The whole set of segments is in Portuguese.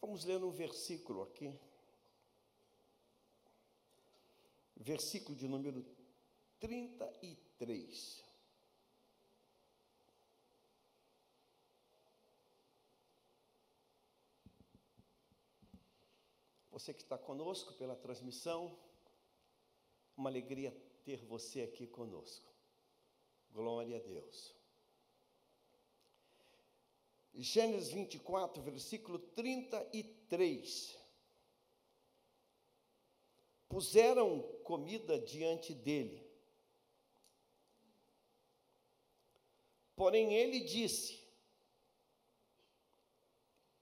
Vamos ler um versículo aqui. Versículo de número 33. Você que está conosco pela transmissão, uma alegria ter você aqui conosco. Glória a Deus. Gênesis 24, versículo 33. Puseram comida diante dele. Porém, ele disse: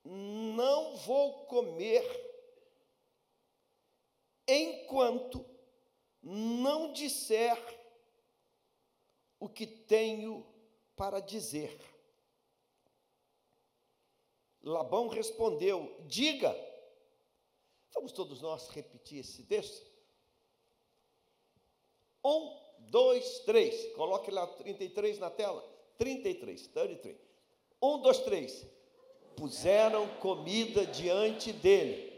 Não vou comer enquanto não disser o que tenho para dizer. Labão respondeu: Diga. Vamos todos nós repetir esse texto? Um, dois, três. Coloque lá 33 na tela. 33, 33. Um, dois, três. Puseram comida diante dele.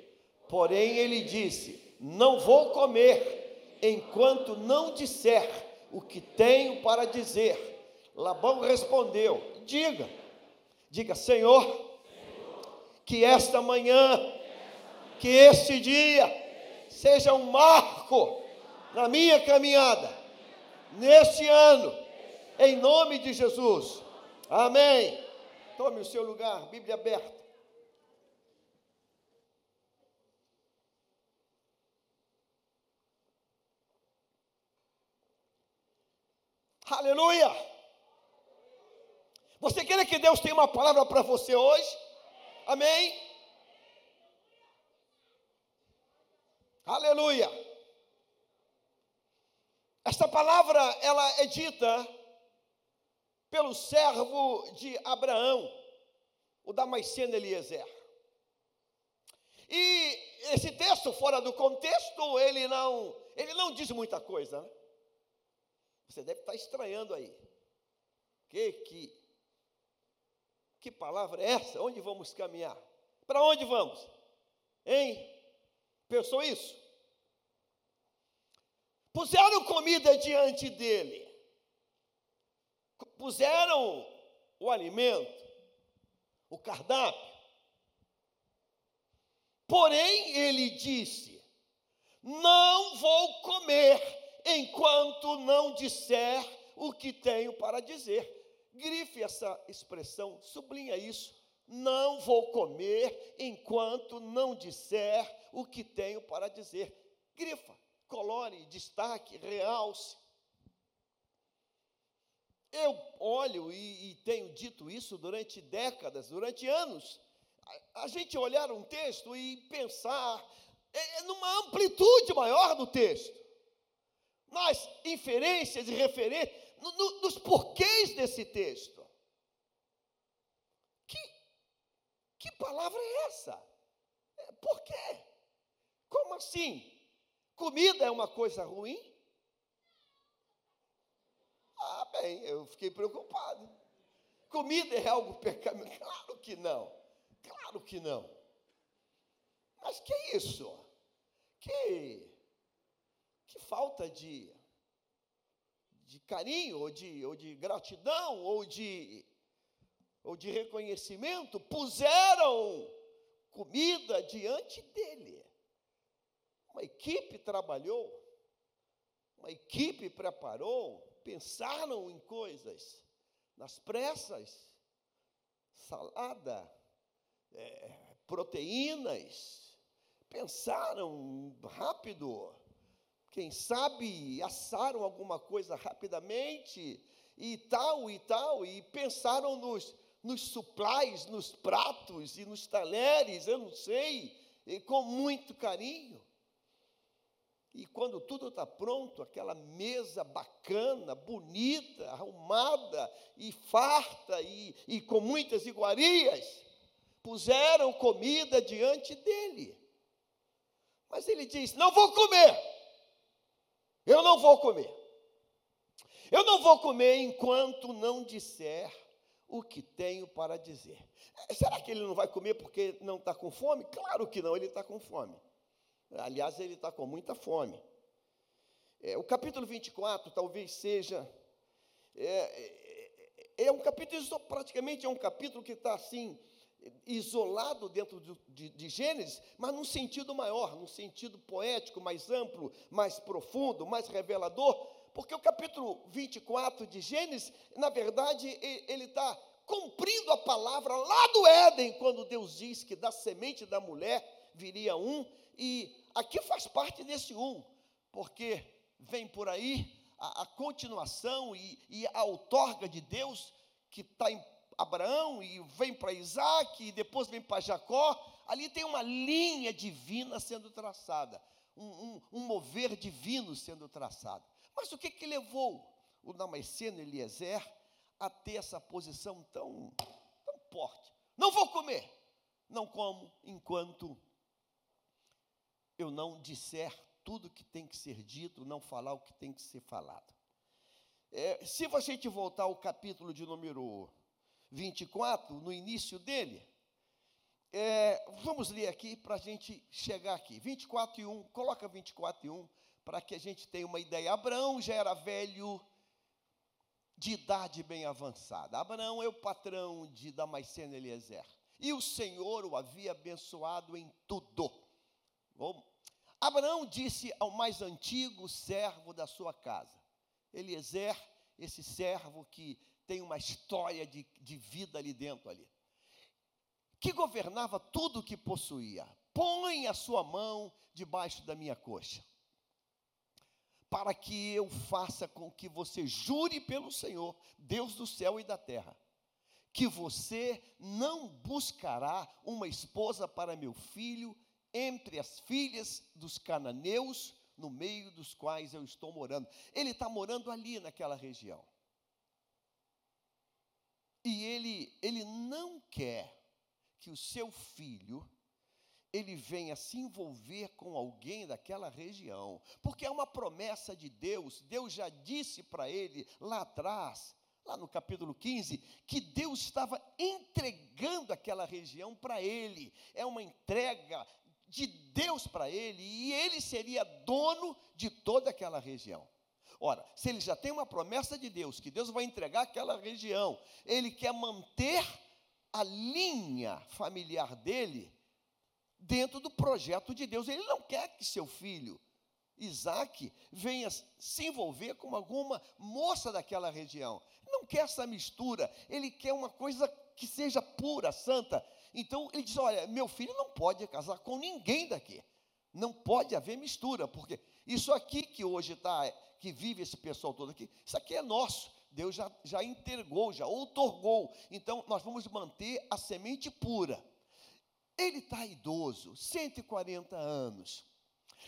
Porém, ele disse: não vou comer enquanto não disser o que tenho para dizer. Labão respondeu: Diga, diga, Senhor, que esta manhã, que este dia, seja um marco na minha caminhada, neste ano, em nome de Jesus. Amém. Tome o seu lugar, Bíblia aberta. Aleluia! Você quer que Deus tenha uma palavra para você hoje? Amém? Aleluia! Esta palavra ela é dita pelo servo de Abraão, o Damasceno Eliezer. E esse texto fora do contexto, ele não, ele não diz muita coisa. Né? Você deve estar estranhando aí. Que, que, que palavra é essa? Onde vamos caminhar? Para onde vamos? Hein? Pensou isso? Puseram comida diante dele. Puseram o alimento, o cardápio. Porém, ele disse: Não vou comer enquanto não disser o que tenho para dizer. Grife essa expressão, sublinha isso. Não vou comer enquanto não disser o que tenho para dizer. Grifa, colore, destaque, realce. Eu olho e, e, tenho dito isso durante décadas, durante anos. A, a gente olhar um texto e pensar é, é numa amplitude maior do texto nas inferências e referências, no, no, nos porquês desse texto. Que, que palavra é essa? É, por quê? Como assim? Comida é uma coisa ruim? Ah, bem, eu fiquei preocupado. Comida é algo pecaminoso? Claro que não. Claro que não. Mas que isso? Que que falta de, de carinho, ou de, ou de gratidão, ou de, ou de reconhecimento, puseram comida diante dele. Uma equipe trabalhou, uma equipe preparou, pensaram em coisas, nas pressas, salada, é, proteínas, pensaram rápido quem sabe assaram alguma coisa rapidamente e tal e tal, e pensaram nos, nos supplies, nos pratos e nos talheres, eu não sei, com muito carinho. E quando tudo está pronto, aquela mesa bacana, bonita, arrumada e farta e, e com muitas iguarias, puseram comida diante dele. Mas ele diz: Não vou comer. Eu não vou comer. Eu não vou comer enquanto não disser o que tenho para dizer. É, será que ele não vai comer porque não está com fome? Claro que não, ele está com fome. Aliás, ele está com muita fome. É, o capítulo 24 talvez seja. É, é, é um capítulo, praticamente é um capítulo que está assim, isolado dentro de, de, de, Gênesis, mas num sentido maior, num sentido poético, mais amplo, mais profundo, mais revelador, porque o capítulo 24 de Gênesis, na verdade, ele está cumprindo a palavra lá do Éden, quando Deus diz que da semente da mulher viria um, e aqui faz parte desse um, porque vem por aí a, a continuação e, e, a outorga de Deus, que está em Abraão, e vem para Isaac, e depois vem para Jacó, ali tem uma linha divina sendo traçada, um, um, um mover divino sendo traçado. Mas o que, que levou o Damasceno Eliezer a ter essa posição tão, tão forte? Não vou comer, não como enquanto eu não disser tudo que tem que ser dito, não falar o que tem que ser falado. É, se você te voltar ao capítulo de número 24, no início dele, é, vamos ler aqui para a gente chegar aqui. 24 e 1, coloca 24 e 1, para que a gente tenha uma ideia. Abraão já era velho de idade bem avançada. Abraão é o patrão de Damasceno Eliezer. E o Senhor o havia abençoado em tudo. Vamos. Abraão disse ao mais antigo servo da sua casa, Eliezer, esse servo que tem uma história de, de vida ali dentro ali, que governava tudo o que possuía. Põe a sua mão debaixo da minha coxa, para que eu faça com que você jure pelo Senhor, Deus do céu e da terra, que você não buscará uma esposa para meu filho entre as filhas dos cananeus, no meio dos quais eu estou morando. Ele está morando ali naquela região. E ele, ele não quer que o seu filho ele venha se envolver com alguém daquela região, porque é uma promessa de Deus. Deus já disse para ele lá atrás, lá no capítulo 15, que Deus estava entregando aquela região para ele. É uma entrega de Deus para ele e ele seria dono de toda aquela região. Ora, se ele já tem uma promessa de Deus, que Deus vai entregar aquela região, ele quer manter a linha familiar dele dentro do projeto de Deus. Ele não quer que seu filho, Isaac, venha se envolver com alguma moça daquela região. Não quer essa mistura, ele quer uma coisa que seja pura, santa. Então ele diz: Olha, meu filho não pode casar com ninguém daqui. Não pode haver mistura, porque isso aqui que hoje está, que vive esse pessoal todo aqui, isso aqui é nosso. Deus já, já entregou, já outorgou. Então nós vamos manter a semente pura. Ele está idoso, 140 anos.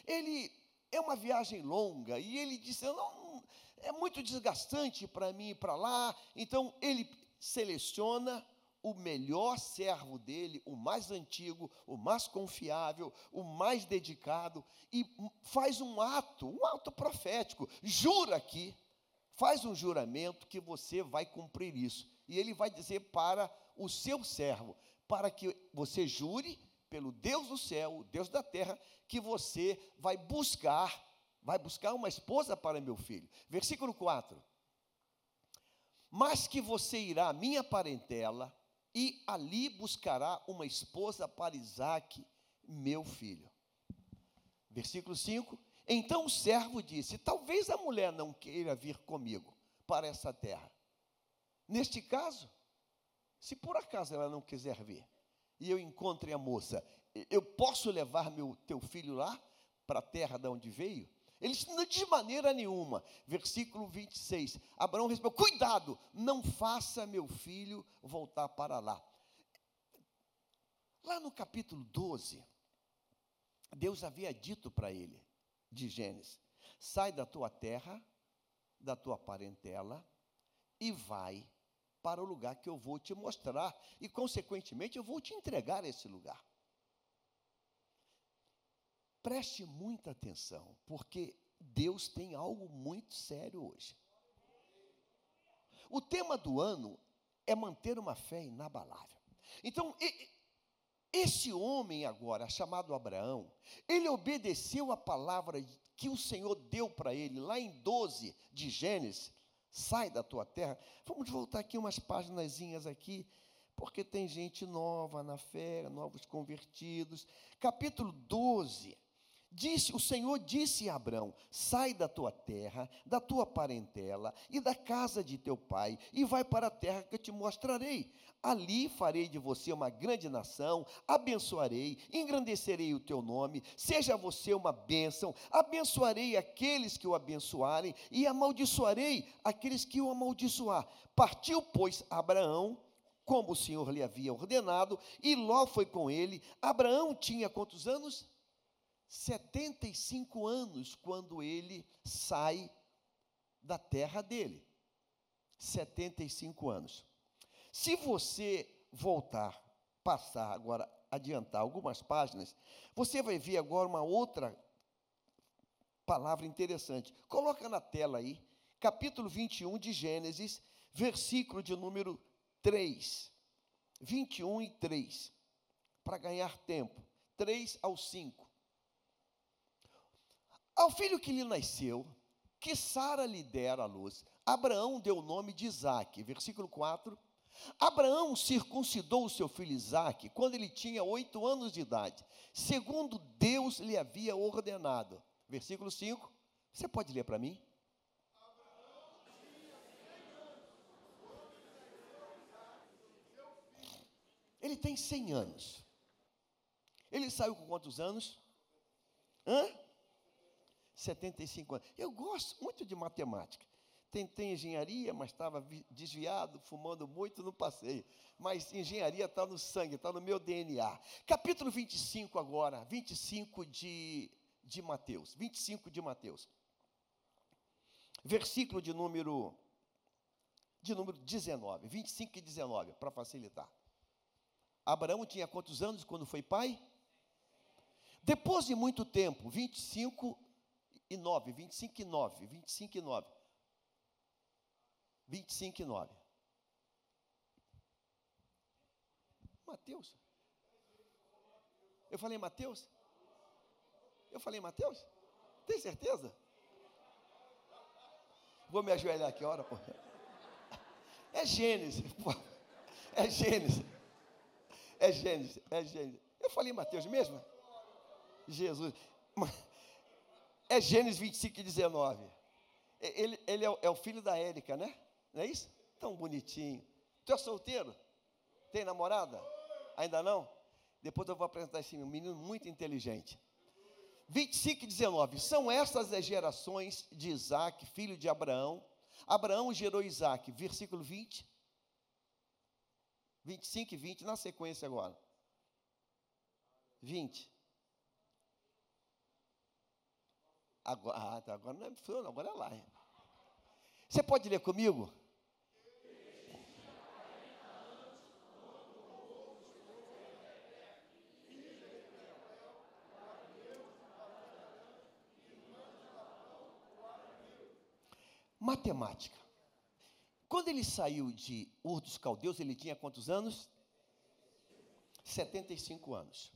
Ele é uma viagem longa e ele disse: não, é muito desgastante para mim ir para lá. Então ele seleciona o melhor servo dele, o mais antigo, o mais confiável, o mais dedicado, e faz um ato, um ato profético, jura aqui, faz um juramento que você vai cumprir isso. E ele vai dizer para o seu servo, para que você jure pelo Deus do céu, Deus da terra, que você vai buscar, vai buscar uma esposa para meu filho. Versículo 4. Mas que você irá à minha parentela, e ali buscará uma esposa para Isaac, meu filho. Versículo 5: Então o servo disse: Talvez a mulher não queira vir comigo para essa terra. Neste caso, se por acaso ela não quiser vir, e eu encontre a moça, eu posso levar meu teu filho lá para a terra de onde veio? Eles de maneira nenhuma. Versículo 26. Abraão respondeu: Cuidado, não faça meu filho voltar para lá. Lá no capítulo 12, Deus havia dito para ele, de Gênesis: Sai da tua terra, da tua parentela, e vai para o lugar que eu vou te mostrar, e consequentemente eu vou te entregar esse lugar. Preste muita atenção, porque Deus tem algo muito sério hoje. O tema do ano é manter uma fé inabalável. Então, esse homem agora, chamado Abraão, ele obedeceu a palavra que o Senhor deu para ele, lá em 12 de Gênesis, sai da tua terra. Vamos voltar aqui umas páginas aqui, porque tem gente nova na fé, novos convertidos. Capítulo 12, Disse, o Senhor disse a Abraão: Sai da tua terra, da tua parentela e da casa de teu pai, e vai para a terra que eu te mostrarei. Ali farei de você uma grande nação, abençoarei, engrandecerei o teu nome, seja você uma bênção, abençoarei aqueles que o abençoarem e amaldiçoarei aqueles que o amaldiçoar. Partiu, pois, Abraão como o Senhor lhe havia ordenado, e Ló foi com ele. Abraão tinha quantos anos? 75 anos quando ele sai da terra dele. 75 anos. Se você voltar, passar agora, adiantar algumas páginas, você vai ver agora uma outra palavra interessante. Coloca na tela aí, capítulo 21 de Gênesis, versículo de número 3. 21 e 3. Para ganhar tempo. 3 ao 5. Ao filho que lhe nasceu, que Sara lhe dera à luz, Abraão deu o nome de Isaac. Versículo 4. Abraão circuncidou o seu filho Isaac quando ele tinha oito anos de idade, segundo Deus lhe havia ordenado. Versículo 5. Você pode ler para mim? Ele tem 100 anos. Ele saiu com quantos anos? Hã? 75 anos. Eu gosto muito de matemática. Tentei engenharia, mas estava desviado, fumando muito, não passei. Mas engenharia está no sangue, está no meu DNA. Capítulo 25 agora, 25 de, de Mateus. 25 de Mateus. Versículo de número, de número 19. 25 e 19, para facilitar. Abraão tinha quantos anos quando foi pai? Depois de muito tempo, 25 e 9, 25 e 9, 25 e 9. 25 e 9. Mateus. Eu falei Mateus? Eu falei Mateus? Tem certeza? Vou me ajoelhar aqui, ora, pô. É Gênesis, pô. É Gênesis. É Gênesis, é Gênesis. Eu falei Mateus mesmo? Jesus. É Gênesis 25 e 19. Ele, ele é, o, é o filho da Érica, né? Não é isso? Tão bonitinho. Tu é solteiro? Tem namorada? Ainda não? Depois eu vou apresentar esse menino muito inteligente. 25 e 19. São estas as gerações de Isaac, filho de Abraão. Abraão gerou Isaac. Versículo 20. 25 e 20, na sequência agora. 20. Agora, ah, tá, agora não é fulano, agora é lá. Você pode ler comigo? Matemática. Quando ele saiu de Ur dos Caldeus, ele tinha quantos anos? 75 anos.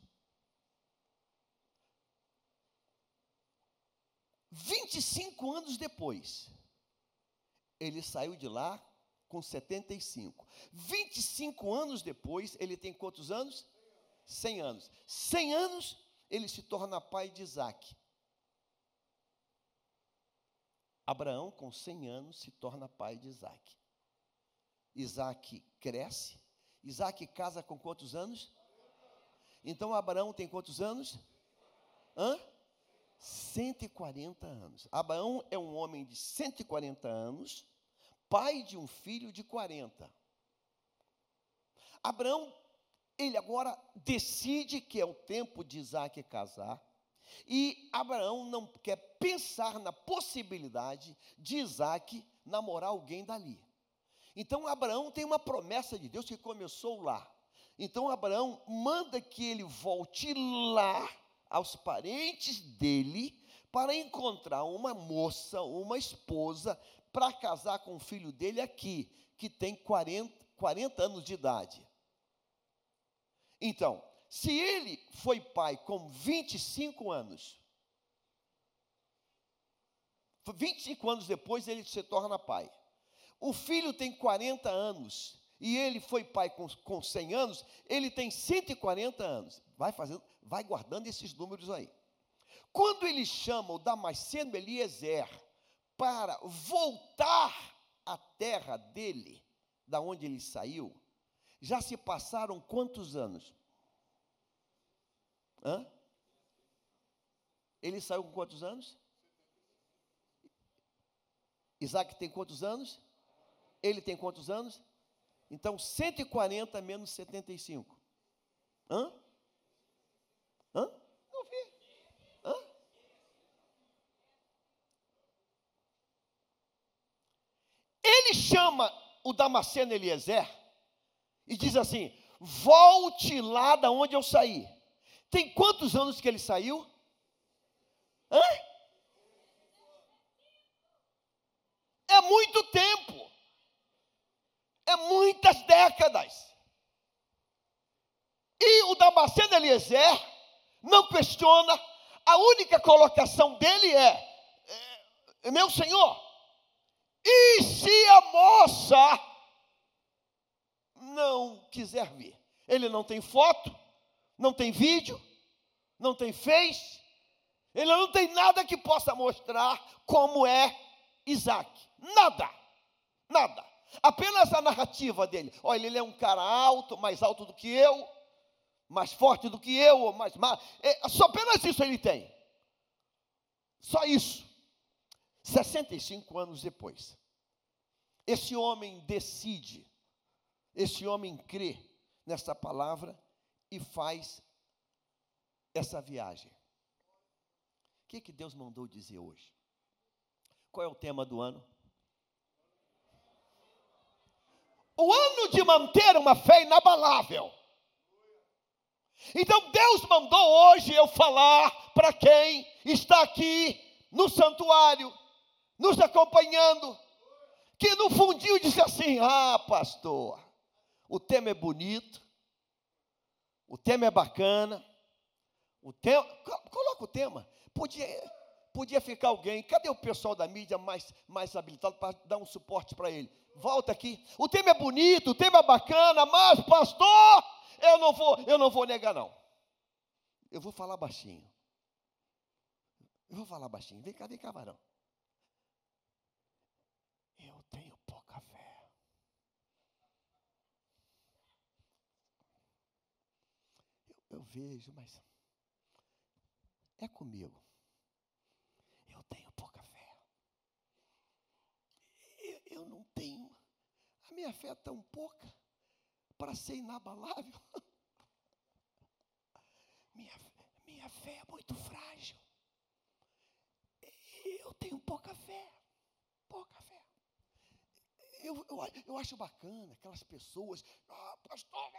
25 anos depois, ele saiu de lá com 75. 25 anos depois, ele tem quantos anos? 100 anos. 100 anos, ele se torna pai de Isaac. Abraão, com 100 anos, se torna pai de Isaac. Isaac cresce. Isaac casa com quantos anos? Então Abraão tem quantos anos? Hã? 140 anos. Abraão é um homem de 140 anos, pai de um filho de 40. Abraão, ele agora decide que é o tempo de Isaac casar, e Abraão não quer pensar na possibilidade de Isaac namorar alguém dali. Então Abraão tem uma promessa de Deus que começou lá. Então Abraão manda que ele volte lá aos parentes dele para encontrar uma moça, uma esposa, para casar com o filho dele aqui, que tem 40, 40 anos de idade. Então, se ele foi pai com 25 anos, 25 anos depois ele se torna pai. O filho tem 40 anos e ele foi pai com, com 100 anos, ele tem 140 anos. Vai fazendo, vai guardando esses números aí. Quando ele chama o Damasceno Eliezer para voltar à terra dele, da onde ele saiu, já se passaram quantos anos? Hã? Ele saiu com quantos anos? Isaac tem quantos anos? Ele tem quantos anos? Então, 140 menos 75. Hã? Hã? Não vi. Hã? Ele chama o Damasceno Eliezer e diz assim: volte lá da onde eu saí. Tem quantos anos que ele saiu? Hã? É muito tempo. É muitas décadas. E o Damasceno Eliezer não questiona, a única colocação dele é, é meu senhor, e se a moça não quiser vir? Ele não tem foto, não tem vídeo, não tem face, ele não tem nada que possa mostrar como é Isaac. Nada, nada. Apenas a narrativa dele. Olha, ele é um cara alto, mais alto do que eu, mais forte do que eu, mais mal. É, só apenas isso ele tem. Só isso. 65 anos depois, esse homem decide, esse homem crê nessa palavra e faz essa viagem. O que, que Deus mandou dizer hoje? Qual é o tema do ano? O ano de manter uma fé inabalável. Então Deus mandou hoje eu falar para quem está aqui no santuário, nos acompanhando, que no fundinho disse assim: Ah, pastor, o tema é bonito, o tema é bacana, o tema, coloca o tema. Podia, podia ficar alguém, cadê o pessoal da mídia mais, mais habilitado para dar um suporte para ele? Volta aqui. O tema é bonito, o tema é bacana, mas, pastor, eu não vou, eu não vou negar, não. Eu vou falar baixinho. Eu vou falar baixinho. Vem cá, vem cá, varão. Eu tenho pouca fé. Eu, eu vejo, mas é comigo. Eu tenho pouca fé. Eu, eu não tenho. A minha fé é tão pouca para ser inabalável. Minha, minha fé é muito frágil. Eu tenho pouca fé. Pouca fé. Eu, eu, eu acho bacana aquelas pessoas, ah, pastor,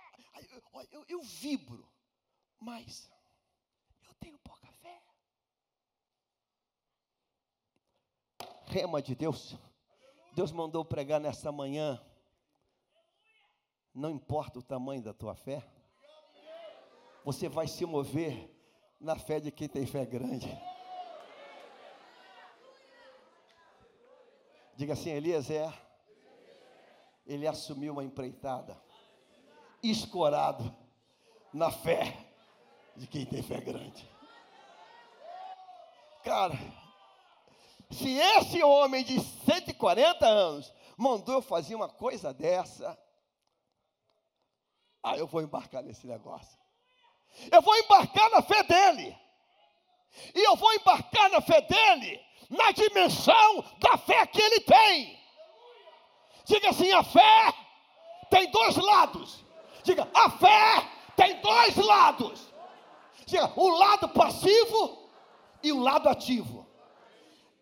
eu, eu, eu vibro, mas eu tenho pouca fé. Rema de Deus. Deus mandou pregar nessa manhã não importa o tamanho da tua fé, você vai se mover na fé de quem tem fé grande. Diga assim, Eliezer, ele assumiu uma empreitada, escorado na fé de quem tem fé grande. Cara, se esse homem de 140 anos mandou eu fazer uma coisa dessa, ah, eu vou embarcar nesse negócio. Eu vou embarcar na fé dele. E eu vou embarcar na fé dele, na dimensão da fé que ele tem. Diga assim: a fé tem dois lados. Diga, a fé tem dois lados. Diga, o lado passivo e o lado ativo.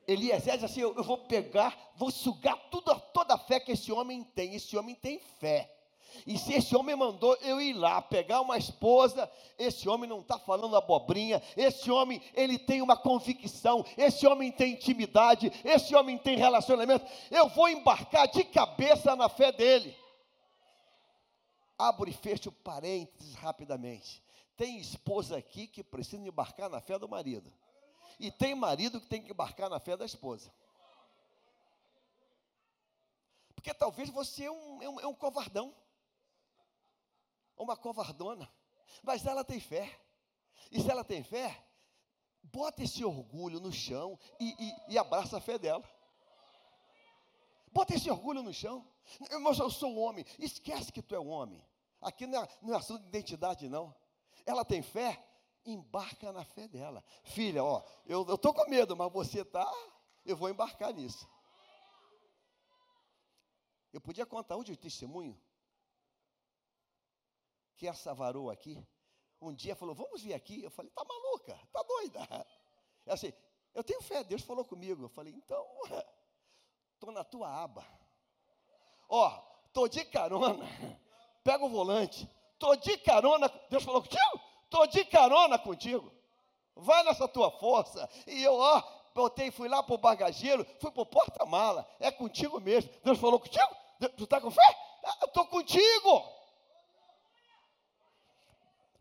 Eliezer diz assim: eu, eu vou pegar, vou sugar tudo, toda a fé que esse homem tem. Esse homem tem fé. E se esse homem mandou eu ir lá pegar uma esposa, esse homem não está falando abobrinha, esse homem ele tem uma convicção, esse homem tem intimidade, esse homem tem relacionamento. Eu vou embarcar de cabeça na fé dele. abro e fecho parênteses rapidamente. Tem esposa aqui que precisa embarcar na fé do marido. E tem marido que tem que embarcar na fé da esposa. Porque talvez você é um, é um, é um covardão. Uma covardona. Mas ela tem fé. E se ela tem fé, bota esse orgulho no chão e, e, e abraça a fé dela. Bota esse orgulho no chão. Mas eu sou um homem. Esquece que tu é um homem. Aqui não é, não é assunto de identidade, não. Ela tem fé, embarca na fé dela. Filha, ó, eu estou com medo, mas você tá, eu vou embarcar nisso. Eu podia contar hoje o testemunho que essa varoa aqui, um dia falou, vamos vir aqui. Eu falei, tá maluca, tá doida. É assim, eu tenho fé, Deus falou comigo. Eu falei, então, estou na tua aba. Ó, estou de carona, pega o volante, estou de carona, Deus falou contigo? Estou de carona contigo. Vai nessa tua força. E eu, ó, botei, fui lá para o bagageiro, fui para o porta-mala. É contigo mesmo. Deus falou contigo? Tu está com fé? Ah, eu estou contigo.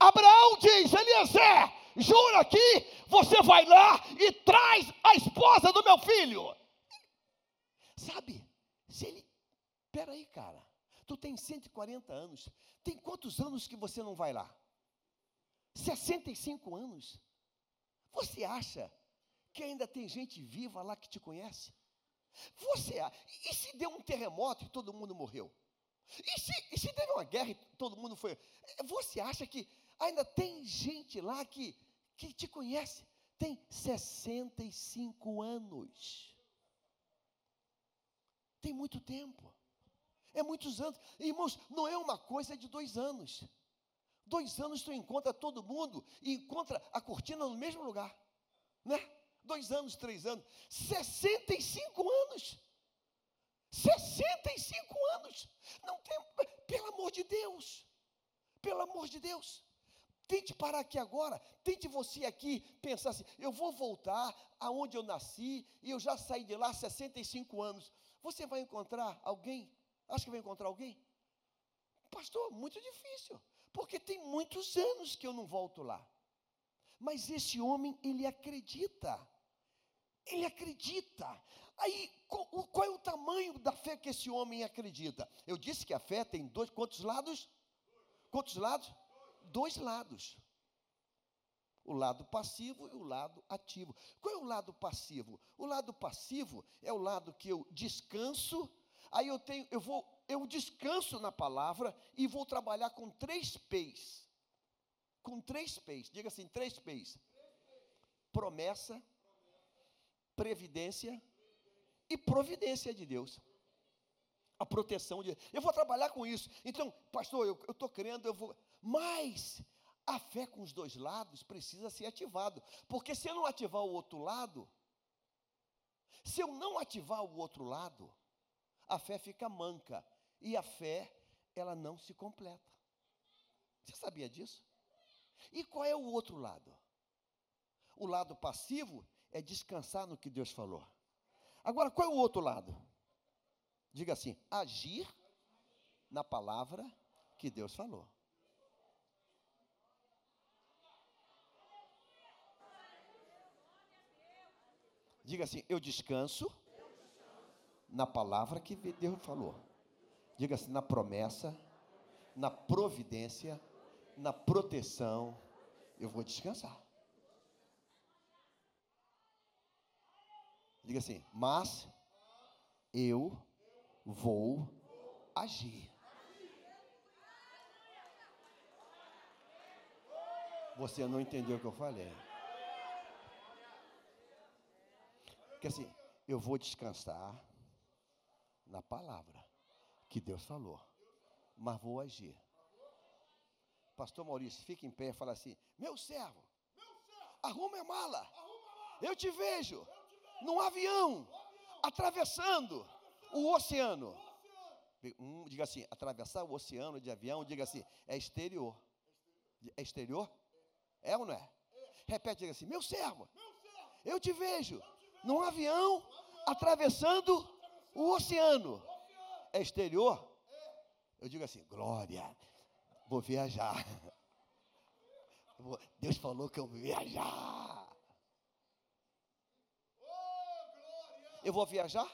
Abraão diz, Eliezer, jura aqui, você vai lá e traz a esposa do meu filho. Sabe, se ele, peraí cara, tu tem 140 anos, tem quantos anos que você não vai lá? 65 anos. Você acha que ainda tem gente viva lá que te conhece? Você, e se deu um terremoto e todo mundo morreu? E se, e se teve uma guerra e todo mundo foi? Você acha que ainda tem gente lá que, que te conhece? Tem 65 anos. Tem muito tempo. É muitos anos. Irmãos, não é uma coisa de dois anos. Dois anos tu encontra todo mundo e encontra a cortina no mesmo lugar. Né? Dois anos, três anos. 65 anos. 65 anos. Não tem, pelo amor de Deus. Pelo amor de Deus. Tente parar aqui agora. Tente você aqui pensar assim: eu vou voltar aonde eu nasci e eu já saí de lá há 65 anos. Você vai encontrar alguém? Acho que vai encontrar alguém? Pastor, muito difícil porque tem muitos anos que eu não volto lá. Mas esse homem, ele acredita. Ele acredita. Aí, qual é o tamanho da fé que esse homem acredita? Eu disse que a fé tem dois, quantos lados? Quantos lados? Dois lados. O lado passivo e o lado ativo. Qual é o lado passivo? O lado passivo é o lado que eu descanso, aí eu tenho, eu vou eu descanso na palavra e vou trabalhar com três P's. Com três P's. Diga assim: três P's. Promessa, previdência e providência de Deus. A proteção de Eu vou trabalhar com isso. Então, pastor, eu estou crendo, eu vou. Mas a fé com os dois lados precisa ser ativado. Porque se eu não ativar o outro lado, se eu não ativar o outro lado, a fé fica manca e a fé, ela não se completa. Você sabia disso? E qual é o outro lado? O lado passivo é descansar no que Deus falou. Agora, qual é o outro lado? Diga assim: agir na palavra que Deus falou. Diga assim: eu descanso na palavra que Deus falou. Diga assim: na promessa, na providência, na proteção, eu vou descansar. Diga assim: mas eu vou agir. Você não entendeu o que eu falei. Porque assim, eu vou descansar na palavra que Deus falou, mas vou agir. Pastor Maurício, fica em pé e fala assim: Meu servo, arrume a mala. Eu te vejo num avião atravessando o oceano. Um, diga assim: atravessar o oceano de avião, diga assim: é exterior. É exterior? É ou não é? Repete, diga assim: Meu servo, eu te vejo num avião atravessando o oceano é exterior? Eu digo assim, glória. Vou viajar. Deus falou que eu vou viajar. Eu vou viajar?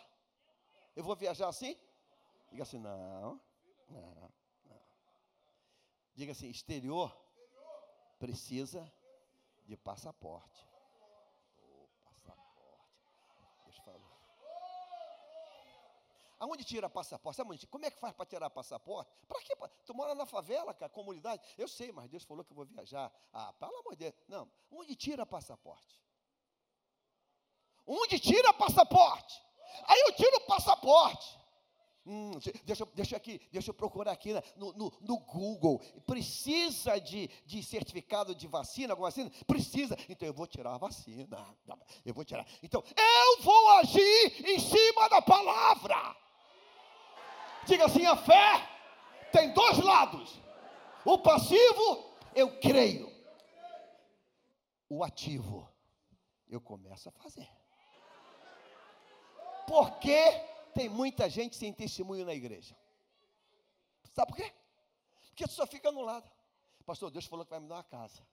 Eu vou viajar assim? Diga assim, não, não, não. Diga assim, exterior precisa de passaporte. Oh, passaporte. Deus falou. Aonde tira passaporte? Sabe onde? Como é que faz para tirar passaporte? Para quê? Tu mora na favela, cara, comunidade. Eu sei, mas Deus falou que eu vou viajar. Ah, pelo amor de Deus. Não. Onde tira passaporte? Onde tira passaporte? Aí eu tiro o passaporte. Hum, deixa, deixa, aqui, deixa eu procurar aqui né, no, no, no, Google. Precisa de, de certificado de vacina, alguma vacina? Precisa. Então eu vou tirar a vacina. Eu vou tirar. Então eu vou agir em cima da palavra. Diga assim: a fé tem dois lados. O passivo, eu creio. O ativo, eu começo a fazer. Porque tem muita gente sem testemunho na igreja. Sabe por quê? Porque só fica no lado. Pastor, Deus falou que vai me dar uma casa.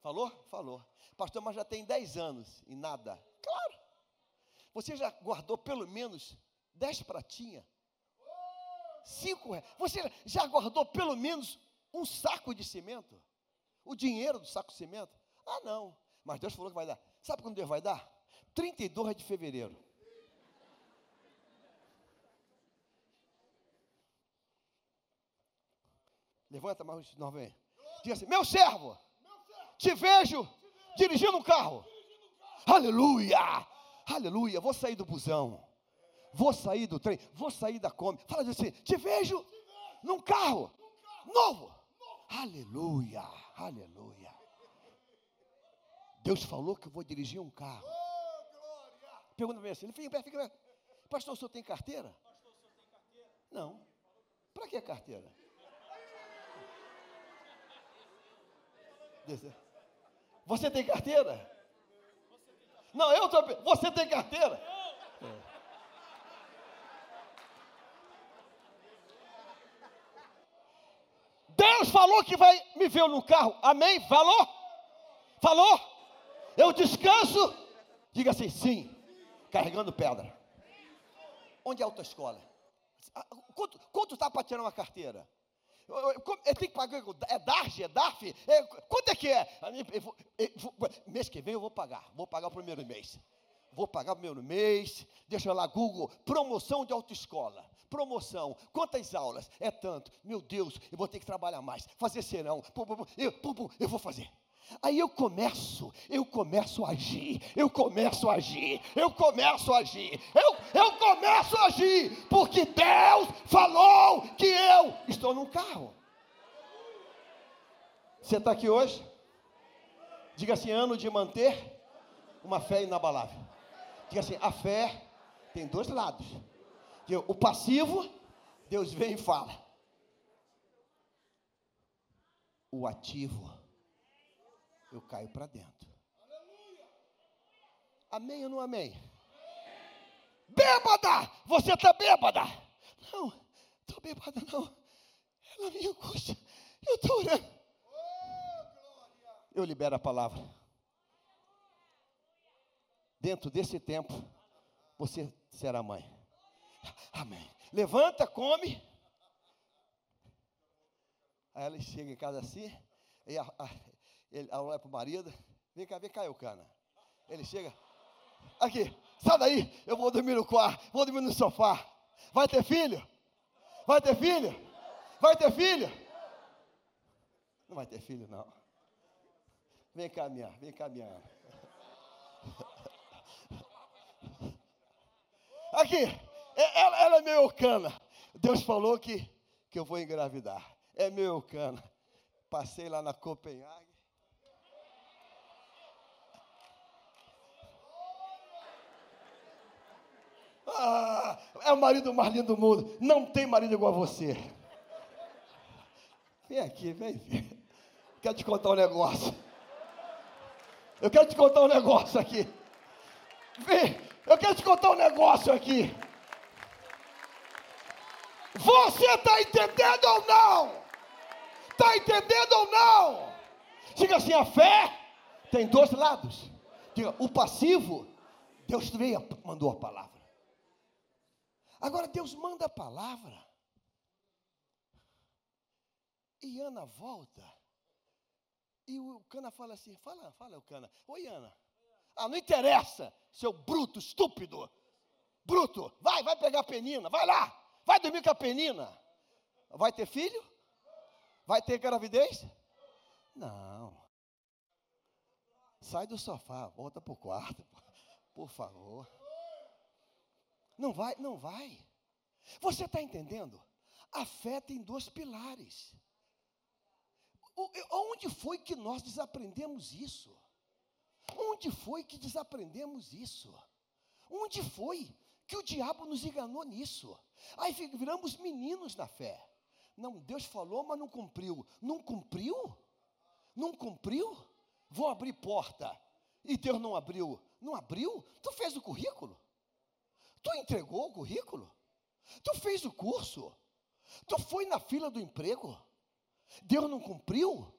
Falou? Falou. Pastor, mas já tem 10 anos e nada. Claro. Você já guardou pelo menos 10 pratinhas? Cinco reais. Você já guardou pelo menos um saco de cimento? O dinheiro do saco de cimento? Ah, não. Mas Deus falou que vai dar. Sabe quando Deus vai dar? 32 de fevereiro. Levanta mais nós vem. Diga assim: Meu servo, te vejo dirigindo um carro. Aleluia! Aleluia! Vou sair do busão. Vou sair do trem. Vou sair da come. Fala assim: Te vejo num carro novo. Aleluia! Aleluia! Deus falou que eu vou dirigir um carro. Pergunta para mim assim: fica, fica, Pastor, o senhor tem carteira? Não. Para que carteira? Você tem carteira? Não, eu tô. Você tem carteira? É. Falou que vai me ver no carro. Amém? Falou? Falou? Eu descanso? Diga assim, sim. Carregando pedra. Onde é a autoescola? Quanto, quanto está para tirar uma carteira? Eu tenho que pagar, é DARF, é DARF? É, quanto é que é? Vou, vou, mês que vem eu vou pagar, vou pagar o primeiro mês. Vou pagar o primeiro mês, deixa lá, Google, promoção de autoescola. Promoção, quantas aulas? É tanto. Meu Deus, eu vou ter que trabalhar mais, fazer serão. Eu, eu vou fazer. Aí eu começo, eu começo a agir, eu começo a agir, eu começo a agir, eu, eu começo a agir, porque Deus falou que eu estou num carro. Você está aqui hoje? Diga assim: ano de manter uma fé inabalável. Diga assim: a fé tem dois lados. O passivo, Deus vem e fala. O ativo, eu caio para dentro. Amém ou não amém? Bêbada! Você está bêbada? Não, estou bêbada não. É na minha angústia. Eu estou orando. Eu libero a palavra. Dentro desse tempo, você será mãe. Amém. Levanta, come. Aí ela chega em casa assim, e a, a, ele olha para o marido, vem cá, vem cá, Eucana. Ele chega, aqui, sai daí, eu vou dormir no quarto, vou dormir no sofá. Vai ter filho? Vai ter filho? Vai ter filho? Não vai ter filho, não. Vem cá, minha, vem cá, minha. Aqui, ela, ela é meu cana. Deus falou que, que eu vou engravidar. É meu cana. Passei lá na Copenhague. Ah, é o marido mais lindo do mundo. Não tem marido igual a você. Vem aqui, vem. Quero te contar um negócio. Eu quero te contar um negócio aqui. Vem, eu quero te contar um negócio aqui. Você está entendendo ou não? Está entendendo ou não? Diga assim: a fé tem dois lados. Diga, o passivo, Deus veio, mandou a palavra. Agora Deus manda a palavra. E Ana volta. E o Cana fala assim: fala, fala, o Cana. Oi, Ana. Ah, não interessa, seu bruto, estúpido. Bruto, vai, vai pegar a penina, vai lá, vai dormir com a penina. Vai ter filho? Vai ter gravidez? Não. Sai do sofá, volta para o quarto, por favor. Não vai, não vai. Você está entendendo? A fé tem dois pilares. Onde foi que nós desaprendemos isso? Onde foi que desaprendemos isso? Onde foi que o diabo nos enganou nisso? Aí viramos meninos na fé. Não, Deus falou, mas não cumpriu. Não cumpriu? Não cumpriu? Vou abrir porta. E Deus não abriu. Não abriu? Tu fez o currículo? Tu entregou o currículo? Tu fez o curso? Tu foi na fila do emprego? Deus não cumpriu?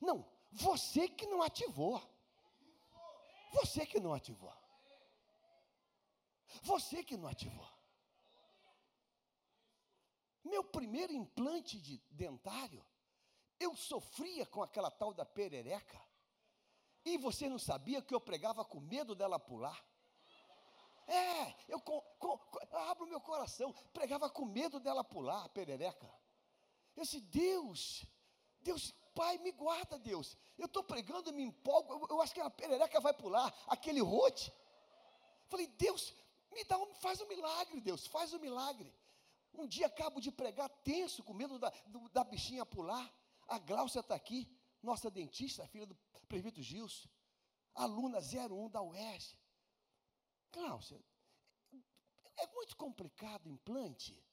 Não, você que não ativou. Você que não ativou. Você que não ativou. Meu primeiro implante de dentário, eu sofria com aquela tal da perereca. E você não sabia que eu pregava com medo dela pular? É, eu com, com, abro meu coração, pregava com medo dela pular, a perereca. Eu disse, Deus, Deus, Pai, me guarda, Deus. Eu estou pregando, me empolgo, eu, eu, acho que a perereca vai pular, aquele rote. Falei, Deus, me dá um, faz um milagre, Deus, faz um milagre. Um dia acabo de pregar tenso, com medo da, do, da bichinha pular. A Gláucia está aqui, nossa dentista, filha do prefeito Gilson, aluna 01 da UES. Gláucia, é muito complicado o implante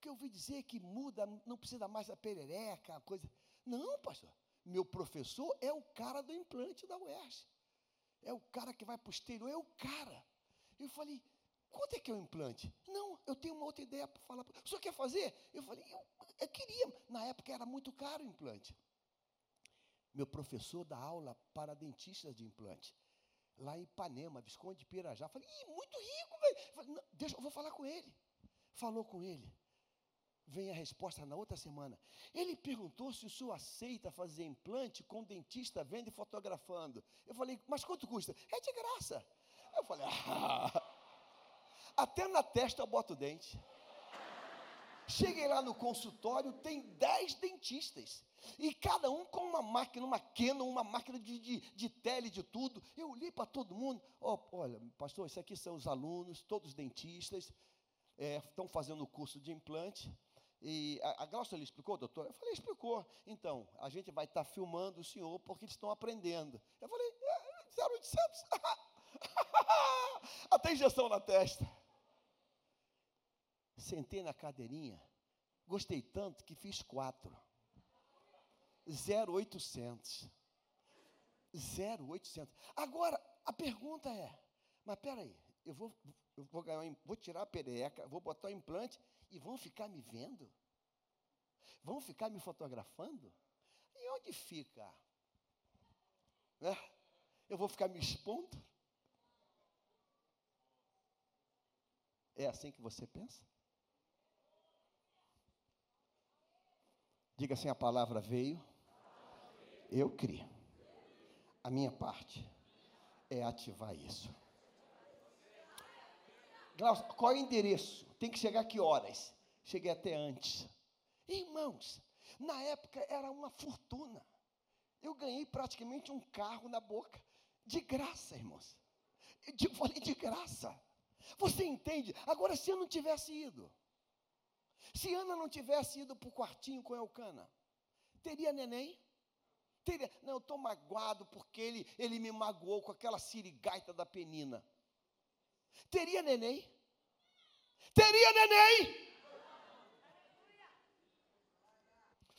que eu ouvi dizer que muda, não precisa mais a perereca, a coisa. Não, pastor. Meu professor é o cara do implante da UERJ. É o cara que vai para o exterior, é o cara. Eu falei, quanto é que é o implante? Não, eu tenho uma outra ideia para falar. O senhor quer fazer? Eu falei, eu, eu queria. Na época era muito caro o implante. Meu professor dá aula para dentistas de implante. Lá em Ipanema, Visconde de Pirajá. Falei, muito rico, velho. Deixa, eu vou falar com ele. Falou com ele. Vem a resposta na outra semana. Ele perguntou se o senhor aceita fazer implante com dentista vendo e fotografando. Eu falei, mas quanto custa? É de graça. Eu falei, ah, até na testa eu boto dente. Cheguei lá no consultório, tem dez dentistas. E cada um com uma máquina, uma Canon, uma máquina de, de, de tele, de tudo. Eu olhei para todo mundo. Oh, olha, pastor, isso aqui são os alunos, todos dentistas. É, estão fazendo o curso de implante. E a, a Glaucia lhe explicou, doutor? Eu falei, explicou. Então, a gente vai estar tá filmando o senhor porque eles estão aprendendo. Eu falei, é, 0800. Até injeção na testa. Sentei na cadeirinha, gostei tanto que fiz quatro. 0800. 0800. Agora, a pergunta é, mas peraí, eu vou, eu vou, ganhar, vou tirar a pereca, vou botar o implante e vão ficar me vendo? Vão ficar me fotografando? E onde fica? Né? Eu vou ficar me expondo? É assim que você pensa? Diga assim: a palavra veio, eu criei. A minha parte é ativar isso. Glaucio, qual é o endereço? Tem que chegar que horas? Cheguei até antes. Irmãos, na época era uma fortuna. Eu ganhei praticamente um carro na boca. De graça, irmãos. Eu falei de graça. Você entende? Agora, se eu não tivesse ido, se Ana não tivesse ido para o quartinho com Elcana, teria neném? Teria. Não, eu estou magoado porque ele, ele me magoou com aquela sirigaita da penina. Teria neném? Teria neném?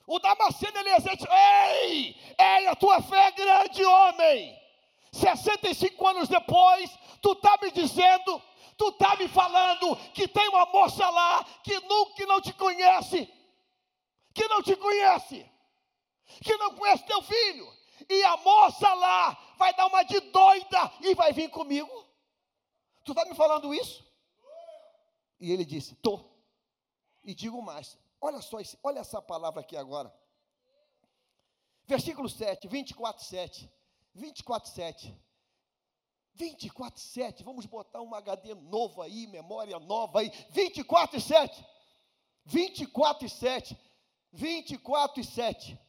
O Damasceno Eliezer disse: Ei, ei, a tua fé é grande, homem. 65 anos depois, tu está me dizendo, tu está me falando que tem uma moça lá que nunca não te conhece, que não te conhece. que não conhece teu filho, e a moça lá vai dar uma de doida e vai vir comigo. Tu está me falando isso? E ele disse: Tô. E digo mais: olha só, olha essa palavra aqui agora. Versículo 7, 24, 7. 24, 7. 24 7, vamos botar um HD novo aí, memória nova aí. 24 e 7. 24 e 7. 24 e 7.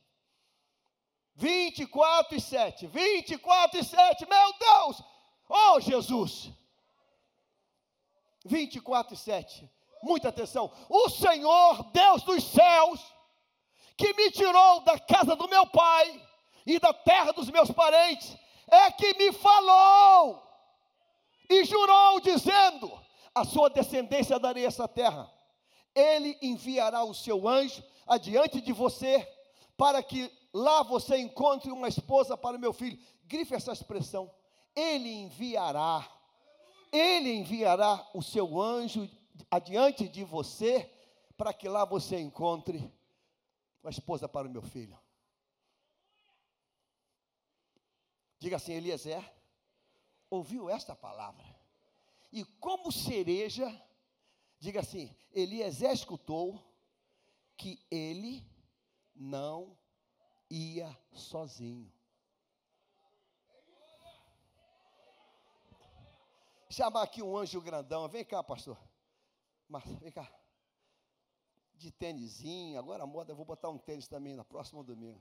24 e 7. 24 e 7. Meu Deus! Oh, Jesus! 24 e 7. Muita atenção. O Senhor, Deus dos céus, que me tirou da casa do meu pai e da terra dos meus parentes, é que me falou e jurou, dizendo: A sua descendência darei essa terra. Ele enviará o seu anjo adiante de você, para que lá você encontre uma esposa para o meu filho. Grife essa expressão. Ele enviará, ele enviará o seu anjo adiante de você, para que lá você encontre uma esposa para o meu filho. Diga assim, Eliezer, ouviu esta palavra. E como cereja, diga assim, Eliezer escutou que ele não ia sozinho. Chamar aqui um anjo grandão. Vem cá, pastor. Mas, vem cá. De tênisinho. Agora a moda, eu vou botar um tênis também no próximo domingo.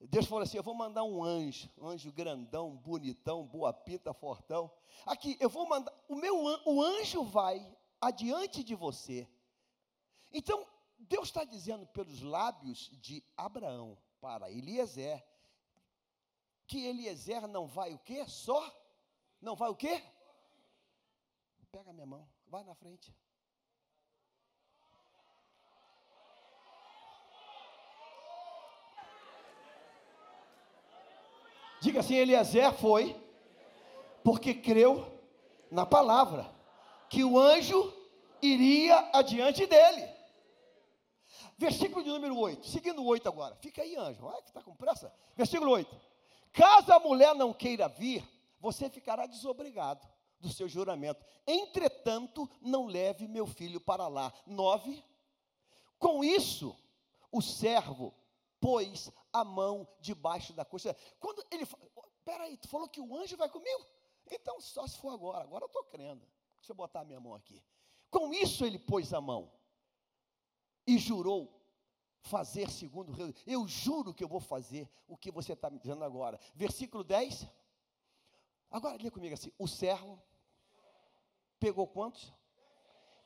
Deus falou assim: Eu vou mandar um anjo, um anjo grandão, bonitão, boa pinta, fortão. Aqui, eu vou mandar, o meu o anjo vai adiante de você. Então, Deus está dizendo pelos lábios de Abraão para Eliezer que Eliezer não vai o quê? Só? Não vai o quê? Pega minha mão, vai na frente. Diga assim: Eliezer foi, porque creu na palavra, que o anjo iria adiante dele. Versículo de número 8, seguindo o 8 agora. Fica aí, anjo, olha que está com pressa. Versículo 8: Caso a mulher não queira vir, você ficará desobrigado do seu juramento. Entretanto, não leve meu filho para lá. 9. Com isso, o servo pôs a mão debaixo da coxa. Quando ele fala, peraí, tu falou que o anjo vai comigo? Então, só se for agora, agora eu estou crendo. Deixa eu botar a minha mão aqui. Com isso ele pôs a mão e jurou fazer segundo o rei. Eu juro que eu vou fazer o que você está me dizendo agora. Versículo 10. Agora lê comigo assim: o servo pegou quantos?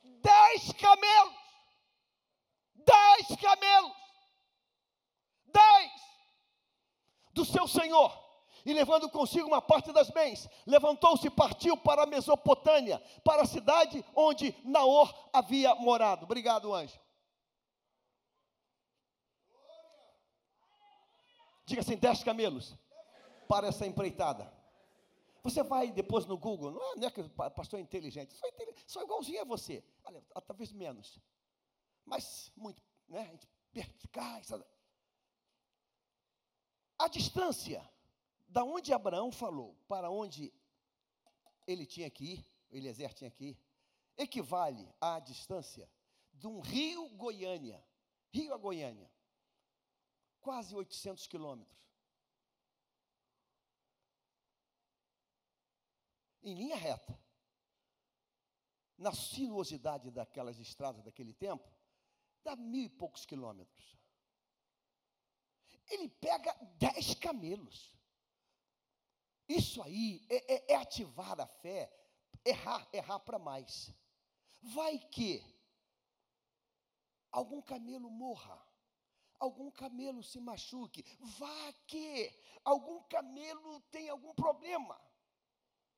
Dez camelos. Dez camelos dez do seu senhor, e levando consigo uma parte das bens, levantou-se e partiu para a Mesopotâmia, para a cidade onde Naor havia morado. Obrigado, anjo. Diga assim: dez camelos para essa empreitada. Você vai depois no Google, não é, não é que o pastor é inteligente, sou, inteligente, sou igualzinho a você, talvez menos, mas muito, né? Perspicaz, a distância da onde Abraão falou para onde ele tinha que ir, Eliezer tinha que ir, equivale à distância de um rio Goiânia, rio a Goiânia, quase 800 quilômetros. Em linha reta, na sinuosidade daquelas estradas daquele tempo, dá mil e poucos quilômetros ele pega dez camelos. Isso aí é, é, é ativar a fé, errar, errar para mais. Vai que algum camelo morra, algum camelo se machuque, vá que algum camelo tem algum problema.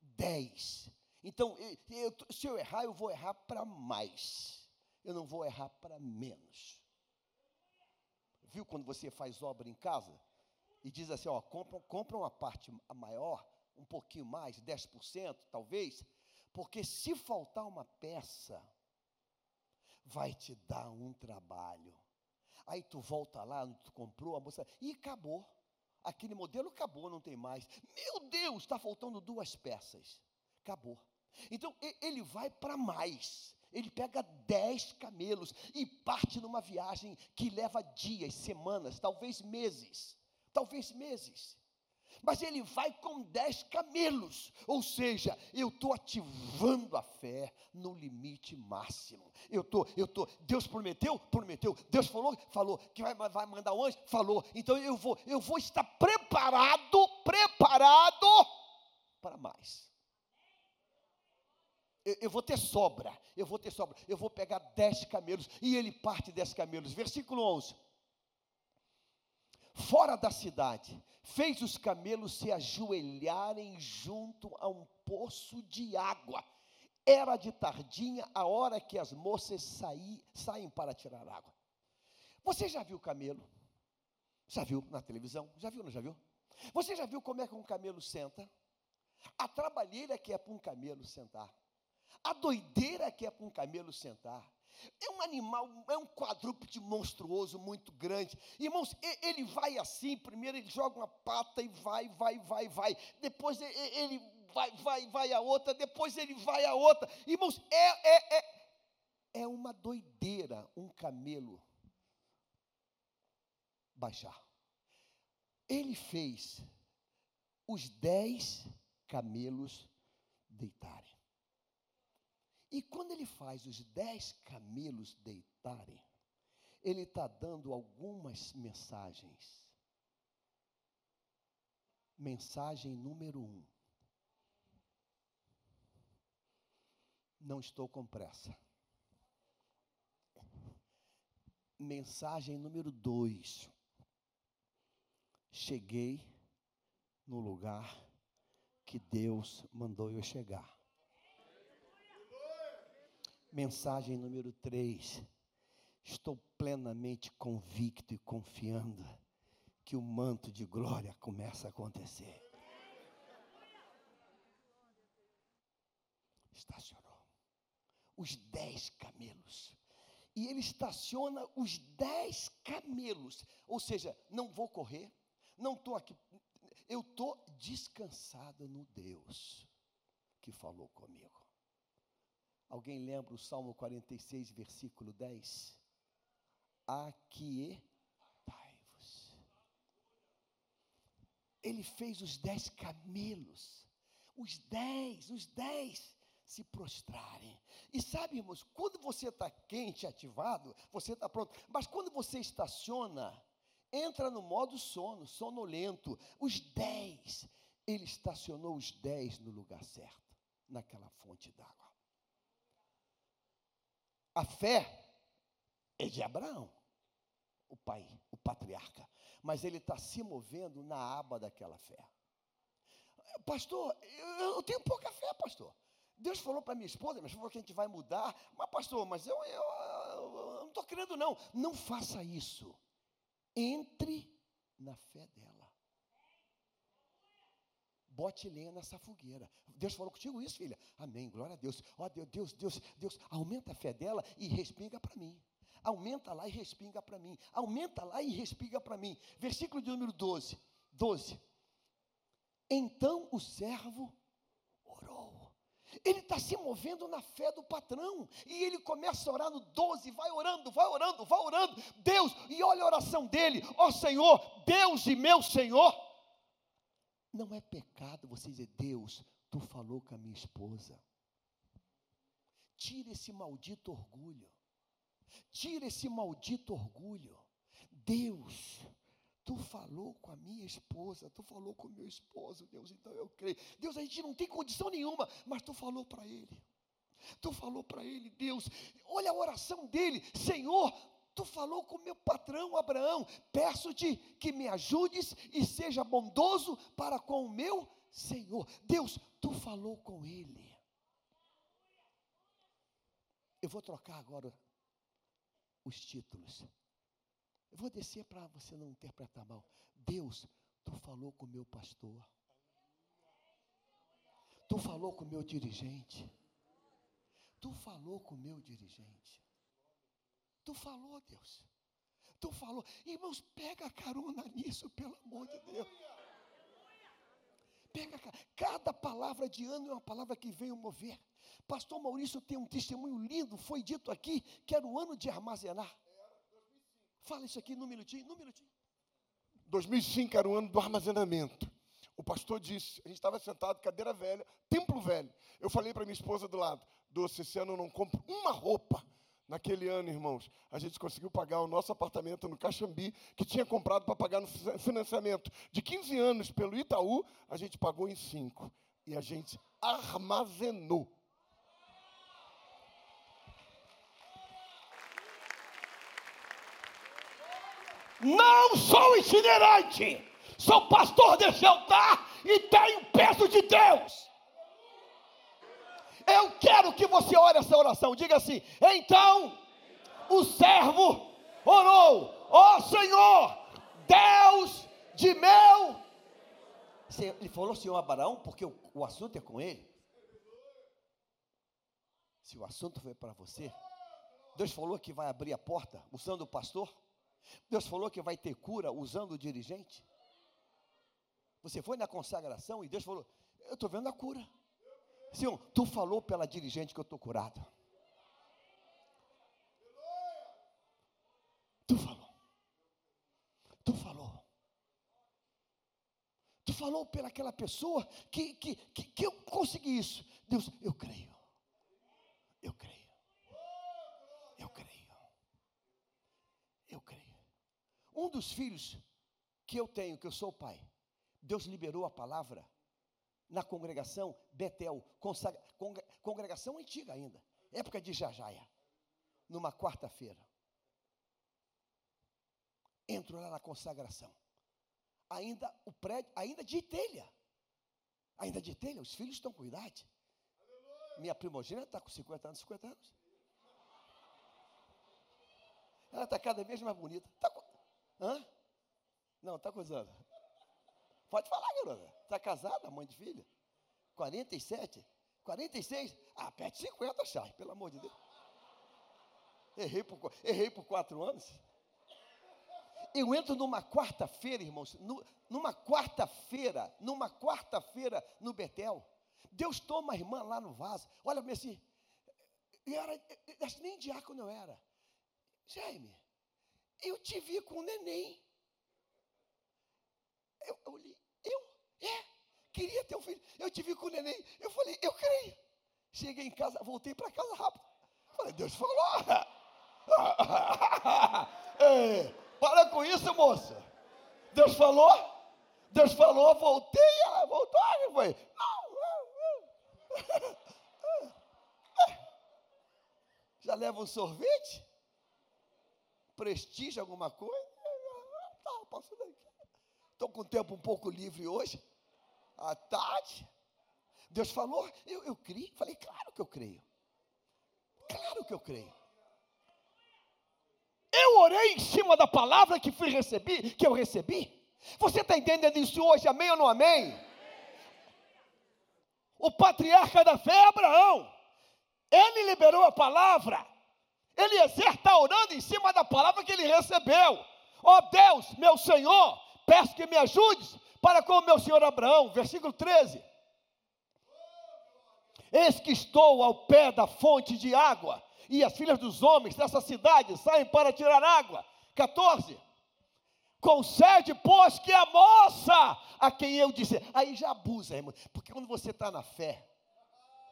Dez. Então, eu, se eu errar, eu vou errar para mais. Eu não vou errar para menos viu quando você faz obra em casa e diz assim, ó, compra, compra uma parte maior, um pouquinho mais, 10% talvez, porque se faltar uma peça, vai te dar um trabalho. Aí tu volta lá, tu comprou a moça, e acabou. Aquele modelo acabou, não tem mais. Meu Deus, está faltando duas peças. Acabou. Então ele vai para mais. Ele pega dez camelos e parte numa viagem que leva dias, semanas, talvez meses. Talvez meses mas ele vai com dez camelos, ou seja, eu estou ativando a fé no limite máximo. Eu tô, eu tô. Deus prometeu, prometeu. Deus falou, falou que vai, vai mandar um anjo, falou. Então eu vou, eu vou estar preparado, preparado para mais. Eu, vou ter sobra, eu vou ter sobra. Eu vou pegar dez camelos e ele parte dez camelos. Versículo 11 fora da cidade, fez os camelos se ajoelharem junto a um poço de água. Era de tardinha a hora que as moças saí, saem para tirar água. Você já viu camelo? Já viu na televisão? Já viu, não já viu? Você já viu como é que um camelo senta? A trabalheira que é para um camelo sentar. A doideira que é para um camelo sentar. É um animal, é um quadrúpede monstruoso, muito grande. Irmãos, ele vai assim, primeiro ele joga uma pata e vai, vai, vai, vai. Depois ele vai, vai, vai a outra, depois ele vai a outra. Irmãos, é, é, é, é uma doideira um camelo baixar. Ele fez os dez camelos deitarem. E quando ele faz os dez camelos deitarem, ele está dando algumas mensagens. Mensagem número um: Não estou com pressa. Mensagem número dois: Cheguei no lugar que Deus mandou eu chegar. Mensagem número 3. Estou plenamente convicto e confiando que o manto de glória começa a acontecer. Estacionou os dez camelos. E ele estaciona os dez camelos. Ou seja, não vou correr, não estou aqui. Eu estou descansado no Deus que falou comigo. Alguém lembra o Salmo 46, versículo 10? Aquietai-vos. Ele fez os dez camelos, os dez, os dez se prostrarem. E sabe, irmãos, quando você está quente, ativado, você está pronto. Mas quando você estaciona, entra no modo sono, sonolento. Os dez, ele estacionou os dez no lugar certo, naquela fonte d'água. A fé é de Abraão, o pai, o patriarca, mas ele está se movendo na aba daquela fé. Pastor, eu, eu tenho pouca fé, pastor. Deus falou para minha esposa, mas falou que a gente vai mudar. Mas, pastor, mas eu, eu, eu, eu não estou querendo, não. Não faça isso. Entre na fé dela. Bote lenha nessa fogueira. Deus falou contigo isso, filha. Amém. Glória a Deus. Ó Deus, Deus, Deus, Deus, aumenta a fé dela e respinga para mim. Aumenta lá e respinga para mim. Aumenta lá e respinga para mim. Versículo de número 12. 12. Então o servo orou. Ele está se movendo na fé do patrão. E ele começa a orar no 12, vai orando, vai orando, vai orando. Deus, e olha a oração dele: Ó Senhor, Deus e meu Senhor. Não é pecado você dizer, Deus, tu falou com a minha esposa. Tira esse maldito orgulho. Tira esse maldito orgulho. Deus, tu falou com a minha esposa, tu falou com o meu esposo, Deus, então eu creio. Deus, a gente não tem condição nenhuma, mas tu falou para ele. Tu falou para ele, Deus, olha a oração dele, Senhor, Tu falou com meu patrão Abraão: peço-te que me ajudes e seja bondoso para com o meu Senhor. Deus, tu falou com ele. Eu vou trocar agora os títulos. Eu vou descer para você não interpretar mal. Deus, tu falou com meu pastor. Tu falou com meu dirigente. Tu falou com meu dirigente. Tu falou, Deus. Tu falou, irmãos, pega carona nisso, pelo amor de Deus. Pega cada palavra de ano é uma palavra que veio mover. Pastor Maurício tem um testemunho lindo, foi dito aqui que era o ano de armazenar. Fala isso aqui num minutinho, num minutinho. 2005 era o ano do armazenamento. O pastor disse, a gente estava sentado, cadeira velha, templo velho. Eu falei para minha esposa do lado, doce, esse ano eu não compro uma roupa. Naquele ano, irmãos, a gente conseguiu pagar o nosso apartamento no Caxambi, que tinha comprado para pagar no financiamento de 15 anos pelo Itaú, a gente pagou em 5. E a gente armazenou. Não sou itinerante, sou pastor desse altar e tenho peso de Deus. Eu quero que você ore essa oração. Diga assim: então o servo orou, ó oh, Senhor, Deus de meu. Ele falou Senhor Abraão, porque o, o assunto é com ele. Se o assunto foi para você, Deus falou que vai abrir a porta usando o pastor. Deus falou que vai ter cura usando o dirigente. Você foi na consagração e Deus falou: Eu estou vendo a cura. Senhor, tu falou pela dirigente que eu estou curado. Tu falou. Tu falou. Tu falou pelaquela pessoa que, que, que, que eu consegui isso. Deus, eu creio. Eu creio. Eu creio. Eu creio. Um dos filhos que eu tenho, que eu sou o pai, Deus liberou a palavra na congregação Betel, congregação antiga ainda, época de Jajaia, numa quarta-feira. Entro lá na consagração. Ainda o prédio, ainda de telha. Ainda de telha, os filhos estão com idade. Minha primogênita está com 50 anos, 50 anos. Ela está cada vez mais bonita. Tá. Hã? Não, está com anos. Pode falar, garota. Está casada, mãe de filha? 47? 46? Ah, pede 50, Charles, pelo amor de Deus. Errei por, errei por quatro anos. Eu entro numa quarta-feira, irmãos, no, numa quarta-feira, numa quarta-feira no Betel. Deus toma a irmã lá no vaso. Olha para assim, eu era, nem diácono eu era. Jaime, eu te vi com o neném. Eu, eu eu, é, queria ter um filho. Eu te vi com o neném. Eu falei, eu creio. Cheguei em casa, voltei para casa rápido. Falei, Deus falou. é, para com isso, moça. Deus falou. Deus falou, voltei, ela voltou. Eu falei, não. Já leva um sorvete? Prestígio alguma coisa? Tá, posso dar aqui. Estou com o tempo um pouco livre hoje, à tarde. Deus falou, eu, eu criei. Falei, claro que eu creio. Claro que eu creio. Eu orei em cima da palavra que fui recebi, que eu recebi. Você está entendendo isso hoje, amém ou não amém? O patriarca da fé é Abraão. Ele liberou a palavra. Eliezer está orando em cima da palavra que ele recebeu. Ó oh Deus, meu Senhor, peço que me ajudes para com o meu senhor Abraão, versículo 13. Eis que estou ao pé da fonte de água, e as filhas dos homens dessa cidade saem para tirar água. 14. Concede, pois, que a moça a quem eu disse. Aí já abusa, irmão, porque quando você está na fé,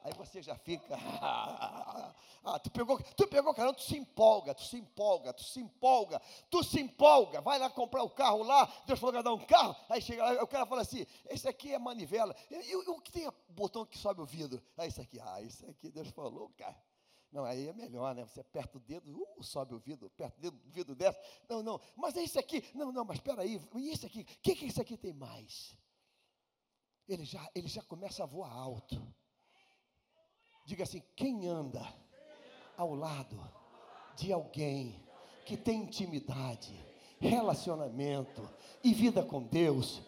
Aí você já fica. Ah, tu pegou, tu pegou carão, tu se empolga, tu se empolga, tu se empolga, tu se empolga, vai lá comprar o carro lá, Deus falou que dar um carro, aí chega lá, o cara fala assim, esse aqui é manivela, e o que tem botão que sobe o vidro? Aí esse aqui, ah, isso aqui Deus falou, cara. Não, aí é melhor, né? Você aperta o dedo, uh, sobe o vidro, aperta o dedo, o vidro desce. Não, não, mas é esse aqui. Não, não, mas espera aí, e esse aqui? O que, que esse aqui tem mais? Ele já, ele já começa a voar alto. Diga assim: quem anda ao lado de alguém que tem intimidade, relacionamento e vida com Deus,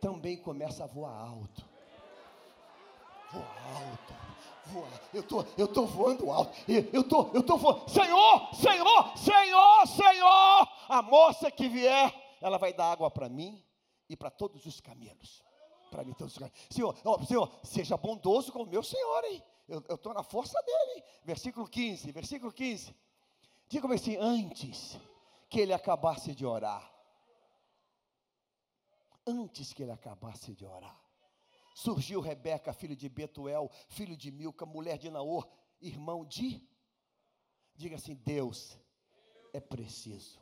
também começa a voar alto. Voar alto. Voar. Eu tô, eu tô voando alto. Eu tô, eu tô voando. Senhor, Senhor, Senhor, Senhor, a moça que vier, ela vai dar água para mim e para todos os camelos. Para mim, todos os. Senhor, Senhor, seja bondoso com o meu Senhor, hein? Eu estou na força dele, hein? Versículo 15, versículo 15. Diga assim, antes que ele acabasse de orar. Antes que ele acabasse de orar. Surgiu Rebeca, filho de Betuel, filho de Milca, mulher de Naor, irmão de. Diga assim: Deus é preciso.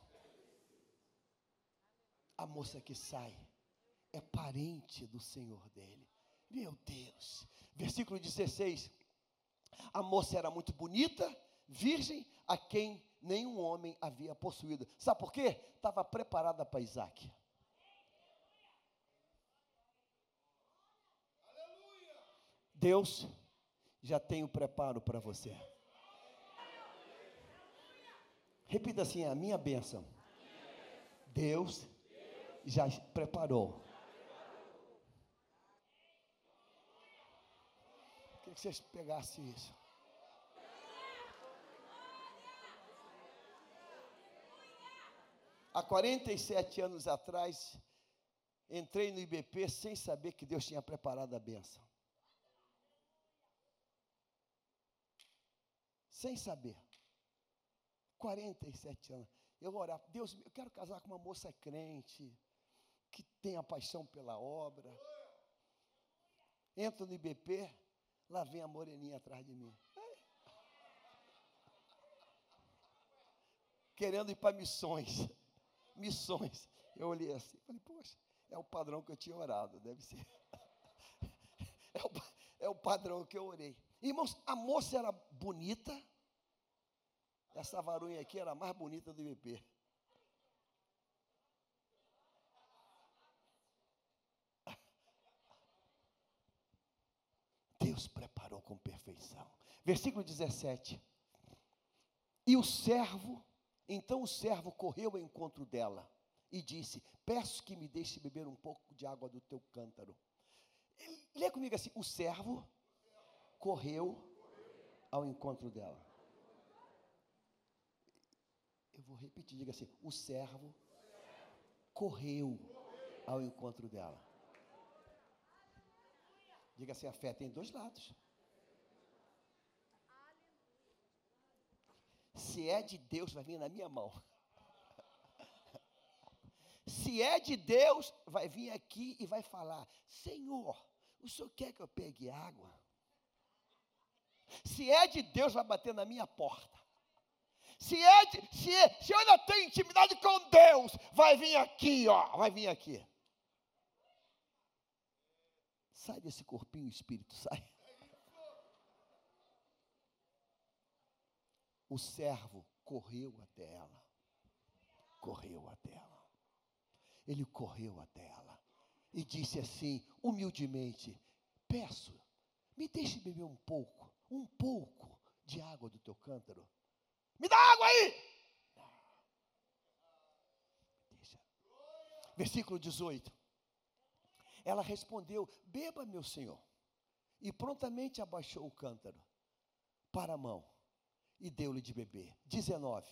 A moça que sai é parente do Senhor dele. Meu Deus. Versículo 16. A moça era muito bonita, virgem, a quem nenhum homem havia possuído. Sabe por quê? Estava preparada para Isaac. Deus já tem o preparo para você. Repita assim: a minha bênção. Deus já preparou. Queria que vocês pegassem isso. Há 47 anos atrás, entrei no IBP sem saber que Deus tinha preparado a benção. Sem saber. 47 anos. Eu orava, Deus, eu quero casar com uma moça crente, que tenha paixão pela obra. Entro no IBP, lá vem a moreninha atrás de mim. Querendo ir para missões missões. Eu olhei assim, falei, poxa, é o padrão que eu tinha orado, deve ser. É o, é o padrão que eu orei. Irmãos, a moça era bonita, essa varunha aqui era a mais bonita do IBP. Deus preparou com perfeição. Versículo 17. E o servo então o servo correu ao encontro dela e disse: Peço que me deixe beber um pouco de água do teu cântaro. Lê comigo assim: O servo correu ao encontro dela. Eu vou repetir, diga assim: O servo correu ao encontro dela. Diga assim: a fé tem dois lados. Se é de Deus, vai vir na minha mão. Se é de Deus, vai vir aqui e vai falar: Senhor, o senhor quer que eu pegue água? Se é de Deus, vai bater na minha porta. Se, é de, se, se eu ainda tenho intimidade com Deus, vai vir aqui, ó, vai vir aqui. Sai desse corpinho, espírito, sai. O servo correu até ela. Correu até ela. Ele correu até ela e disse assim, humildemente: Peço, me deixe beber um pouco, um pouco de água do teu cântaro. Me dá água aí! Deixa. Versículo 18. Ela respondeu: Beba, meu senhor. E prontamente abaixou o cântaro para a mão e deu-lhe de beber. 19.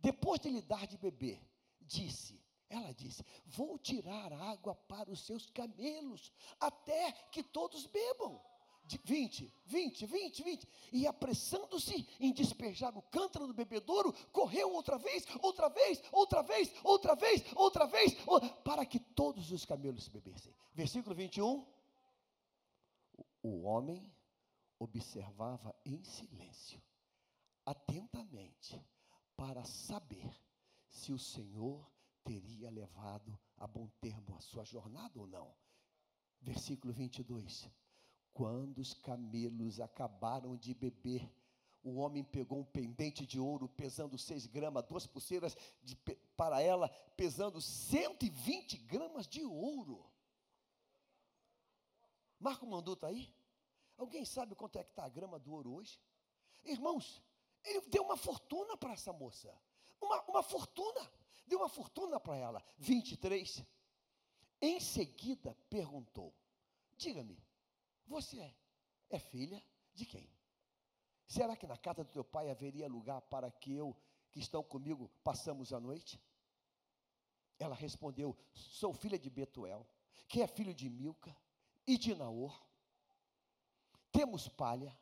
Depois de lhe dar de beber, disse, ela disse: Vou tirar água para os seus camelos, até que todos bebam. 20, 20, 20, 20. E apressando-se em despejar o cântaro do bebedouro, correu outra vez, outra vez, outra vez, outra vez, outra vez, para que todos os camelos bebessem. Versículo 21. O homem observava em silêncio, atentamente, para saber se o Senhor teria levado a bom termo a sua jornada ou não. Versículo 22. Quando os camelos acabaram de beber, o homem pegou um pendente de ouro pesando seis gramas, duas pulseiras de, para ela pesando 120 gramas de ouro. Marco Mandu está aí? Alguém sabe quanto é que está a grama do ouro hoje? Irmãos, ele deu uma fortuna para essa moça. Uma, uma fortuna. Deu uma fortuna para ela. 23. Em seguida perguntou: Diga-me, você é filha de quem? Será que na casa do teu pai haveria lugar para que eu que estão comigo passamos a noite? Ela respondeu: Sou filha de Betuel, que é filho de Milca e de Naor. Temos palha,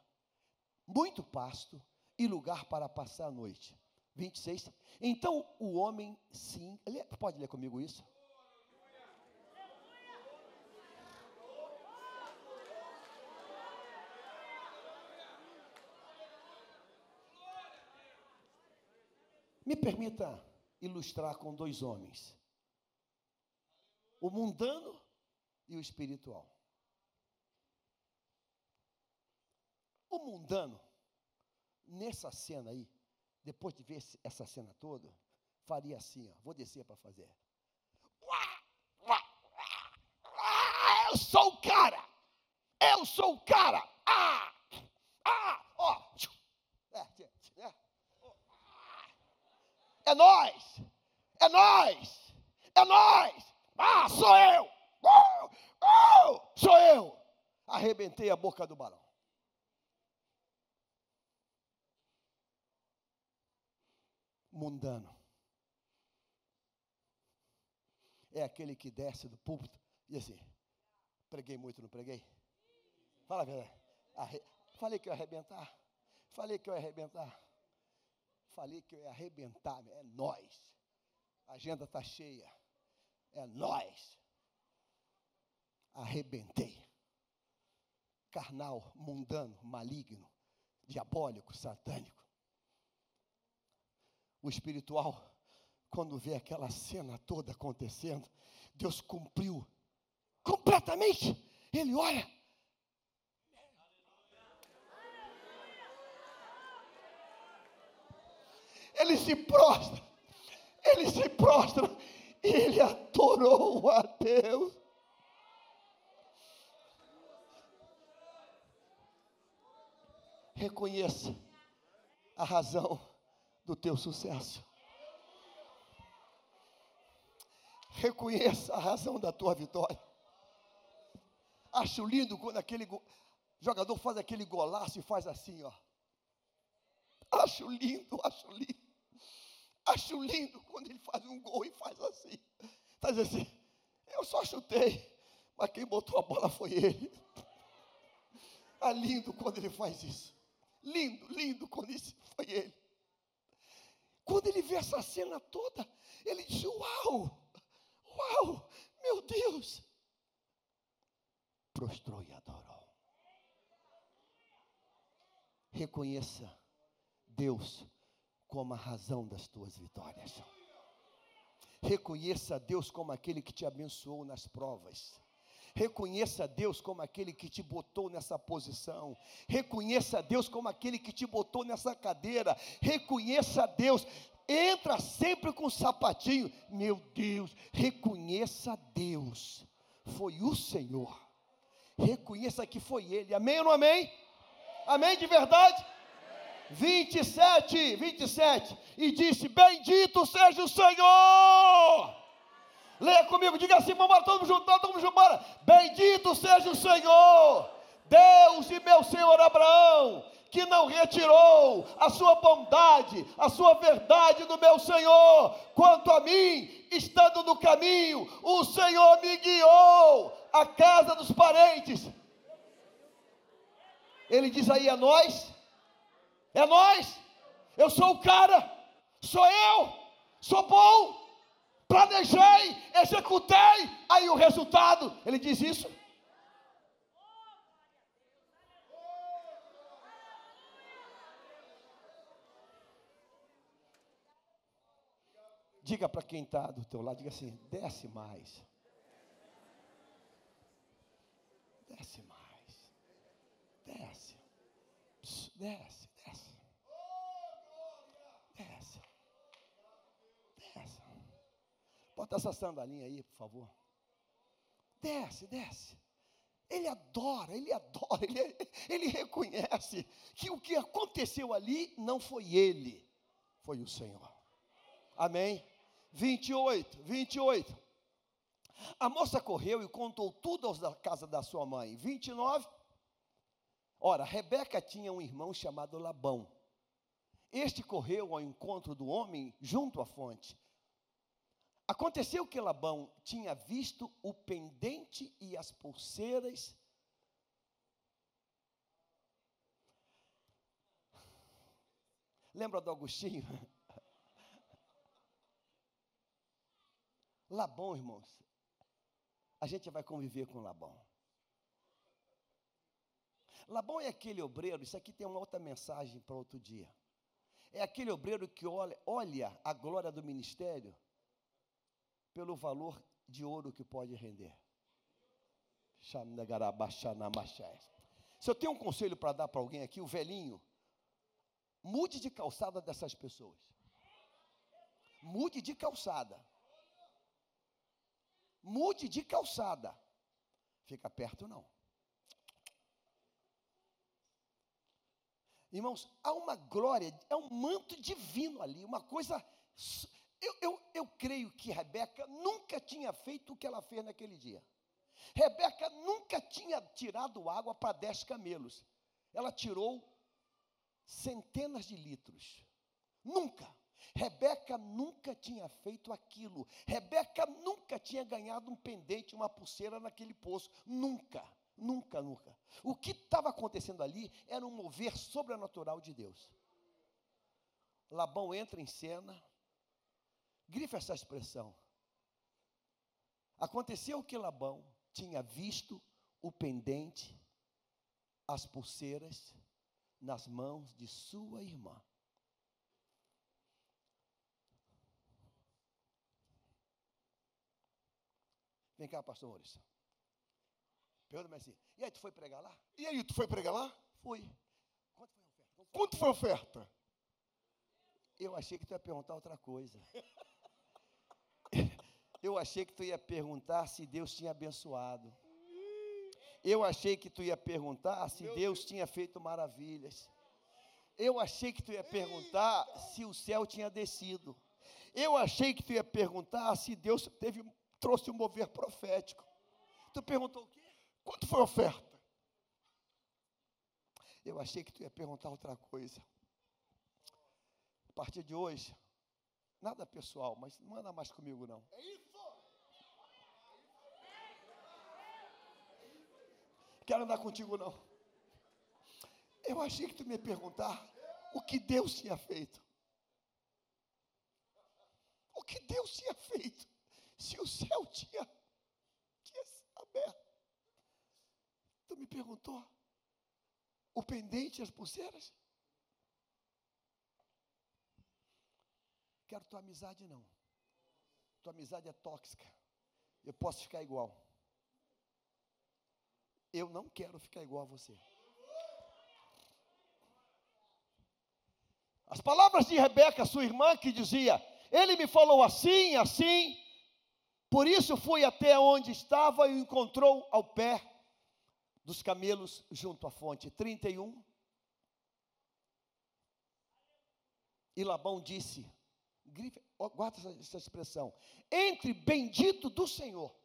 muito pasto e lugar para passar a noite. 26. Então o homem sim. Pode ler comigo isso? Me permita ilustrar com dois homens: o mundano e o espiritual. O mundano, nessa cena aí, depois de ver essa cena toda, faria assim: ó, vou descer para fazer. Eu sou o cara! Eu sou o cara! Ah! Ah! Ó! É, é nós! É nós! É nós! Ah, sou eu! Uh, uh, sou eu! Arrebentei a boca do balão. Mundano. É aquele que desce do púlpito e assim, preguei muito, não preguei? Fala a verdade. Arre... Falei que eu ia arrebentar. Falei que eu ia arrebentar. Falei que eu ia arrebentar, é nós. A agenda está cheia. É nós. Arrebentei. Carnal, mundano, maligno, diabólico, satânico. O espiritual, quando vê aquela cena toda acontecendo, Deus cumpriu completamente. Ele olha, ele se prostra, ele se prostra e ele adorou a Deus. Reconheça a razão do teu sucesso. Reconheça a razão da tua vitória. Acho lindo quando aquele jogador faz aquele golaço e faz assim, ó. Acho lindo, acho lindo. Acho lindo quando ele faz um gol e faz assim. Faz assim. Eu só chutei, mas quem botou a bola foi ele. É lindo quando ele faz isso. Lindo, lindo quando isso foi ele. Quando ele vê essa cena toda, ele diz: Uau! Uau! Meu Deus! Prostrou e adorou. Reconheça Deus como a razão das tuas vitórias. Reconheça Deus como aquele que te abençoou nas provas. Reconheça Deus como aquele que te botou nessa posição. Reconheça Deus como aquele que te botou nessa cadeira. Reconheça Deus. Entra sempre com o sapatinho. Meu Deus, reconheça Deus. Foi o Senhor. Reconheça que foi Ele. Amém ou não amém? Amém de verdade? 27, 27, e disse: Bendito seja o Senhor. Leia comigo, diga assim, vamos todo mundo junto, todo. Bendito seja o Senhor, Deus e meu Senhor Abraão, que não retirou a sua bondade, a sua verdade do meu Senhor. Quanto a mim, estando no caminho, o Senhor me guiou à casa dos parentes. Ele diz aí a nós é nós. Eu sou o cara. Sou eu. Sou bom. Planejei, executei. Aí o resultado, ele diz isso. Diga para quem está do teu lado, diga assim, desce mais. Desce mais. Desce. Desce. Bota essa sandalinha aí, por favor. Desce, desce. Ele adora, ele adora, ele, ele reconhece que o que aconteceu ali não foi ele, foi o Senhor. Amém? 28, 28. A moça correu e contou tudo aos da casa da sua mãe. 29. Ora, Rebeca tinha um irmão chamado Labão. este correu ao encontro do homem junto à fonte. Aconteceu que Labão tinha visto o pendente e as pulseiras. Lembra do Agostinho? Labão, irmãos. A gente vai conviver com Labão. Labão é aquele obreiro, isso aqui tem uma outra mensagem para outro dia. É aquele obreiro que olha, olha a glória do ministério pelo valor de ouro que pode render. Se eu tenho um conselho para dar para alguém aqui, o velhinho, mude de calçada dessas pessoas. Mude de calçada. Mude de calçada. Fica perto não. Irmãos, há uma glória, é um manto divino ali, uma coisa eu, eu, eu creio que Rebeca nunca tinha feito o que ela fez naquele dia. Rebeca nunca tinha tirado água para dez camelos. Ela tirou centenas de litros. Nunca. Rebeca nunca tinha feito aquilo. Rebeca nunca tinha ganhado um pendente, uma pulseira naquele poço. Nunca, nunca, nunca. O que estava acontecendo ali era um mover sobrenatural de Deus. Labão entra em cena, Grife essa expressão. Aconteceu que Labão tinha visto o pendente, as pulseiras, nas mãos de sua irmã. Vem cá, pastor Maurício. Pergunta mais assim. E aí, tu foi pregar lá? E aí, tu foi pregar lá? Fui. Quanto foi a oferta? Quanto foi a oferta? Eu achei que tu ia perguntar outra coisa. Eu achei que tu ia perguntar se Deus tinha abençoado. Eu achei que tu ia perguntar se Deus tinha feito maravilhas. Eu achei que tu ia perguntar se o céu tinha descido. Eu achei que tu ia perguntar se Deus teve, trouxe um mover profético. Tu perguntou o quê? Quanto foi a oferta? Eu achei que tu ia perguntar outra coisa. A partir de hoje, Nada pessoal, mas não anda mais comigo não. É isso. Quero andar contigo não. Eu achei que tu me perguntar o que Deus tinha feito. O que Deus tinha feito? Se o céu tinha, tinha aberto. Tu me perguntou o pendente e as pulseiras? Quero tua amizade, não. Tua amizade é tóxica. Eu posso ficar igual. Eu não quero ficar igual a você. As palavras de Rebeca, sua irmã, que dizia: Ele me falou assim, assim, por isso fui até onde estava e o encontrou ao pé dos camelos junto à fonte. 31. E Labão disse: guarda essa expressão. Entre bendito do Senhor.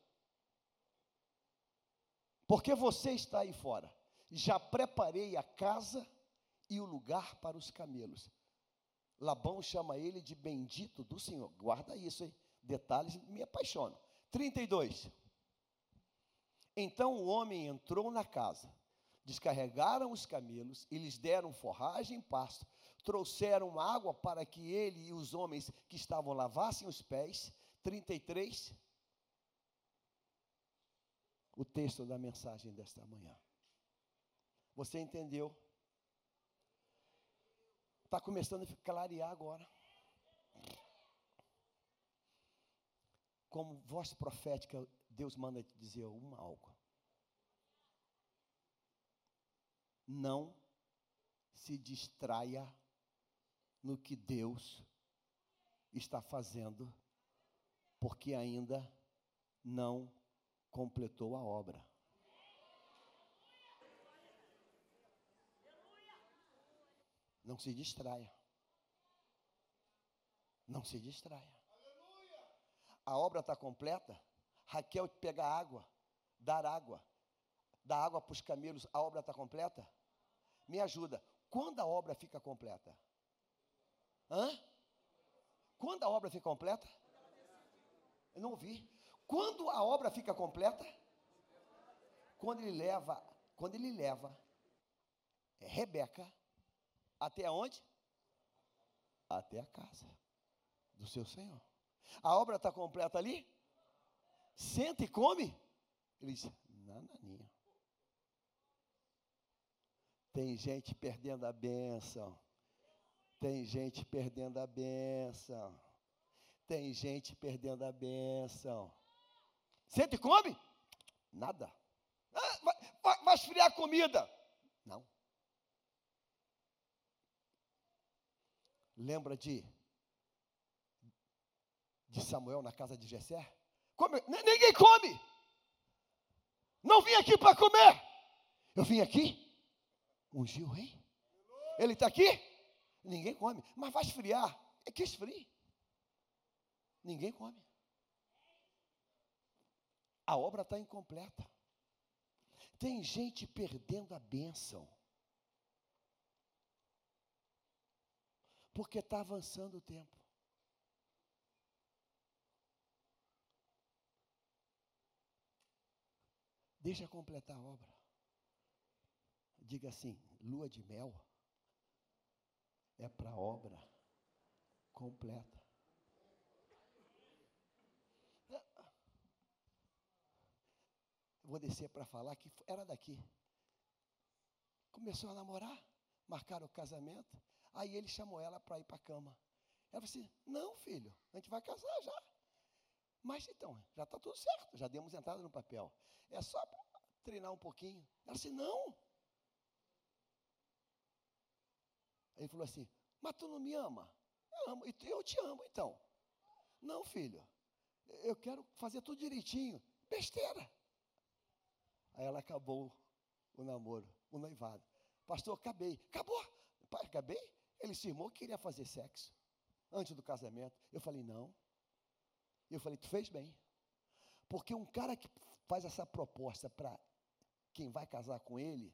Porque você está aí fora. Já preparei a casa e o lugar para os camelos. Labão chama ele de bendito do Senhor. Guarda isso, hein? Detalhes me apaixonam. 32. Então o homem entrou na casa, descarregaram os camelos e lhes deram forragem e pasto, trouxeram água para que ele e os homens que estavam lavassem os pés. 33. O texto da mensagem desta manhã. Você entendeu? Está começando a clarear agora. Como voz profética, Deus manda te dizer uma algo. Não se distraia no que Deus está fazendo, porque ainda não completou a obra. Não se distraia. Não se distraia. A obra está completa. Raquel pegar água, dar água, dar água para os camelos, a obra está completa? Me ajuda. Quando a obra fica completa? Hã? Quando a obra fica completa? Eu não ouvi. Quando a obra fica completa? Quando ele leva, quando ele leva Rebeca até onde? Até a casa do seu Senhor. A obra está completa ali? Senta e come? Ele diz, nananinha. Tem gente perdendo a bênção. Tem gente perdendo a bênção. Tem gente perdendo a bênção. Senta e come? Nada. Ah, vai, vai, vai esfriar a comida. Não. Lembra de de Samuel na casa de Jessé? Come, ninguém come. Não vim aqui para comer. Eu vim aqui ungir o rei. Ele está aqui? Ninguém come. Mas vai esfriar. É que esfrie. Ninguém come. A obra está incompleta. Tem gente perdendo a bênção. Porque está avançando o tempo. Deixa completar a obra. Diga assim: lua de mel é para obra completa. Vou descer para falar que era daqui. Começou a namorar, marcaram o casamento. Aí ele chamou ela para ir para a cama. Ela falou assim: Não, filho, a gente vai casar já. Mas então, já está tudo certo, já demos entrada no papel. É só treinar um pouquinho. Ela disse: Não. Ele falou assim: Mas tu não me ama? Eu amo, eu te amo então. Não, filho, eu quero fazer tudo direitinho. Besteira. Aí ela acabou o namoro, o noivado. Pastor, acabei. Acabou. Pai, acabei. Ele se irmou que queria fazer sexo antes do casamento. Eu falei, não. Eu falei, tu fez bem. Porque um cara que faz essa proposta para quem vai casar com ele,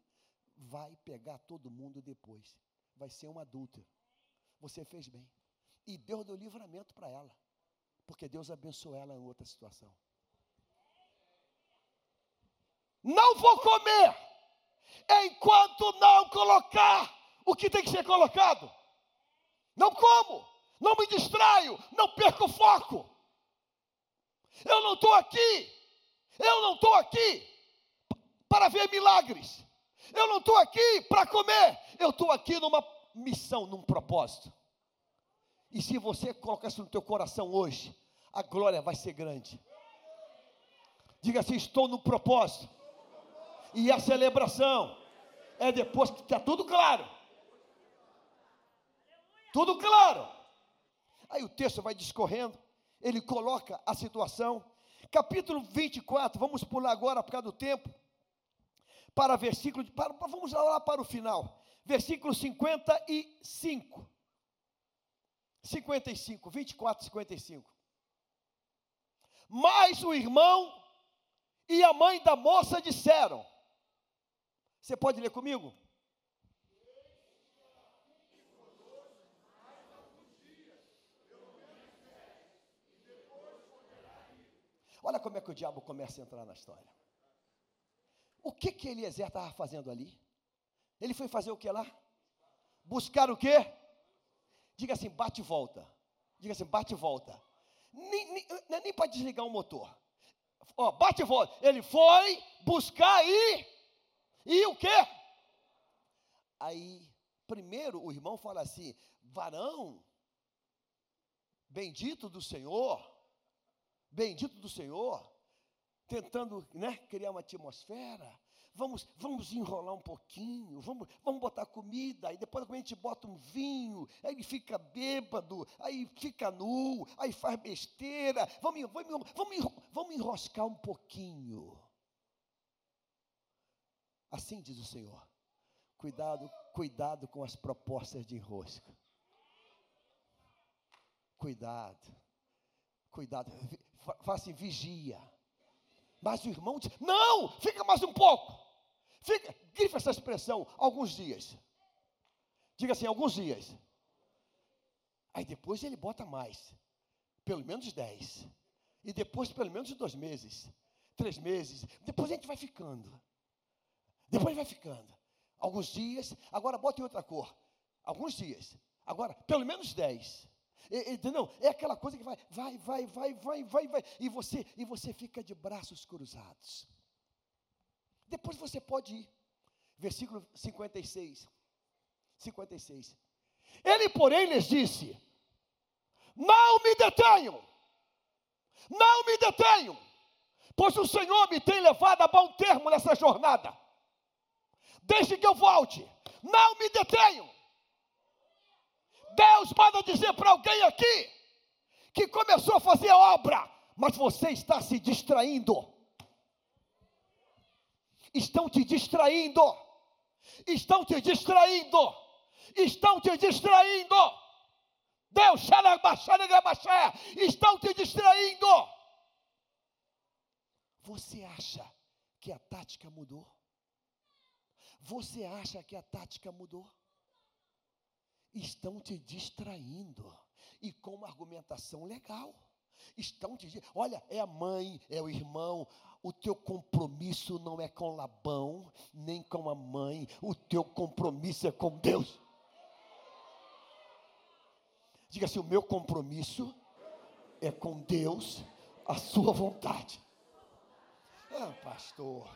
vai pegar todo mundo depois. Vai ser um adúltero. Você fez bem. E Deus deu livramento para ela. Porque Deus abençoou ela em outra situação. Não vou comer enquanto não colocar o que tem que ser colocado. Não como, não me distraio, não perco o foco. Eu não estou aqui, eu não estou aqui para ver milagres. Eu não estou aqui para comer, eu estou aqui numa missão, num propósito. E se você colocar isso no teu coração hoje, a glória vai ser grande. Diga assim: estou no propósito. E a celebração é depois que está tudo claro. Tudo claro. Aí o texto vai discorrendo, ele coloca a situação. Capítulo 24, vamos pular agora por causa do tempo. Para versículo, para, vamos lá para o final. Versículo 55. 55, 24, 55. Mas o irmão e a mãe da moça disseram: você pode ler comigo? Olha como é que o diabo começa a entrar na história. O que que Eliezer estava fazendo ali? Ele foi fazer o que lá? Buscar o quê? Diga assim, bate e volta. Diga assim, bate e volta. Nem, nem, é nem para desligar o motor. Ó, bate e volta. Ele foi buscar e e o quê? Aí, primeiro o irmão fala assim: varão, bendito do Senhor, bendito do Senhor, tentando né, criar uma atmosfera. Vamos, vamos enrolar um pouquinho, vamos, vamos botar comida, aí depois a gente bota um vinho, aí ele fica bêbado, aí fica nu, aí faz besteira, vamos, vamos, vamos, vamos enroscar um pouquinho. Assim diz o Senhor. Cuidado, cuidado com as propostas de enrosco. Cuidado. Cuidado. Faça assim, vigia. Mas o irmão diz: Não, fica mais um pouco. Fica, grifa essa expressão, alguns dias. Diga assim, alguns dias. Aí depois ele bota mais, pelo menos 10. E depois pelo menos dois meses, três meses. Depois a gente vai ficando. Depois vai ficando. Alguns dias, agora bota em outra cor. Alguns dias. Agora, pelo menos 10. Entendeu? É aquela coisa que vai, vai, vai, vai, vai, vai, vai. E você, e você fica de braços cruzados. Depois você pode ir. Versículo 56. 56. Ele, porém, lhes disse: Não me detenham, não me detenham, pois o Senhor me tem levado a bom termo nessa jornada. Desde que eu volte, não me detenham. Deus manda dizer para alguém aqui que começou a fazer obra, mas você está se distraindo. Estão te distraindo. Estão te distraindo. Estão te distraindo. Deus, estão te distraindo. Você acha que a tática mudou? Você acha que a tática mudou? Estão te distraindo e com uma argumentação legal. Estão te dizendo, olha, é a mãe, é o irmão, o teu compromisso não é com Labão, nem com a mãe, o teu compromisso é com Deus. Diga assim: o meu compromisso é com Deus, a sua vontade. Ah, pastor.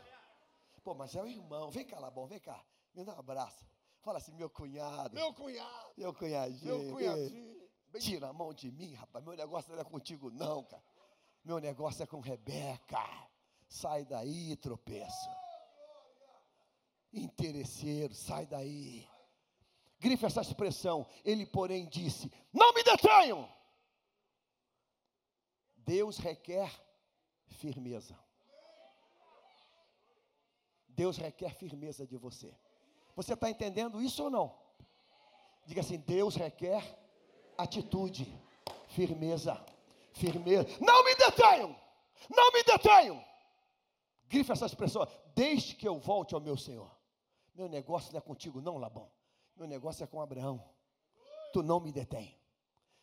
Pô, mas é o irmão. Vem cá, Labão, vem cá. Me dá um abraço. Fala assim, meu cunhado. Meu cunhado. Meu cunhadinho. Meu cunhadinho. Tira a mão de mim, rapaz. Meu negócio não é contigo, não, cara. Meu negócio é com Rebeca. Sai daí, tropeço. Interesseiro, sai daí. Grife essa expressão. Ele, porém, disse: Não me detenham. Deus requer firmeza. Deus requer firmeza de você. Você está entendendo isso ou não? Diga assim: Deus requer atitude, firmeza, firmeza. Não me detenham, não me detenham. Grife essa expressão, desde que eu volte ao meu Senhor. Meu negócio não é contigo, não, Labão. Meu negócio é com Abraão. Tu não me detém.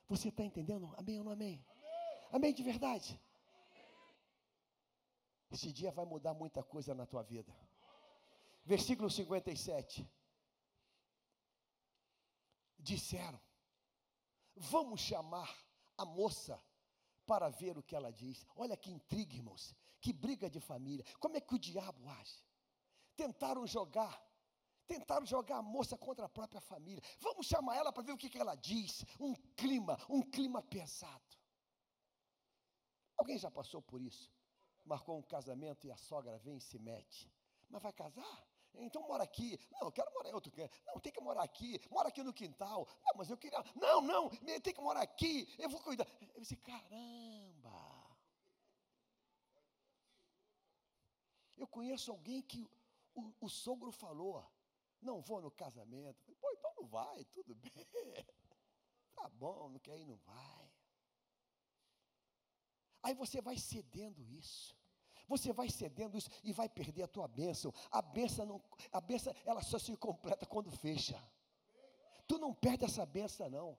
Você está entendendo? Amém ou não amém? Amém de verdade. Esse dia vai mudar muita coisa na tua vida. Versículo 57. Disseram: Vamos chamar a moça para ver o que ela diz. Olha que intriga, irmãos. Que briga de família. Como é que o diabo age? Tentaram jogar, tentaram jogar a moça contra a própria família. Vamos chamar ela para ver o que, que ela diz. Um clima, um clima pesado. Alguém já passou por isso? Marcou um casamento e a sogra vem e se mete. Mas vai casar? Então mora aqui. Não, eu quero morar em outro canto. Não, tem que morar aqui. Mora aqui no quintal. Não, mas eu queria. Não, não, tem que morar aqui. Eu vou cuidar. Eu disse, caramba. Eu conheço alguém que o, o sogro falou: não vou no casamento. Pô, então não vai, tudo bem. Tá bom, não quer ir, não vai. Aí você vai cedendo isso. Você vai cedendo isso e vai perder a tua bênção. A bênção, não, a bênção ela só se completa quando fecha. Tu não perde essa bênção, não.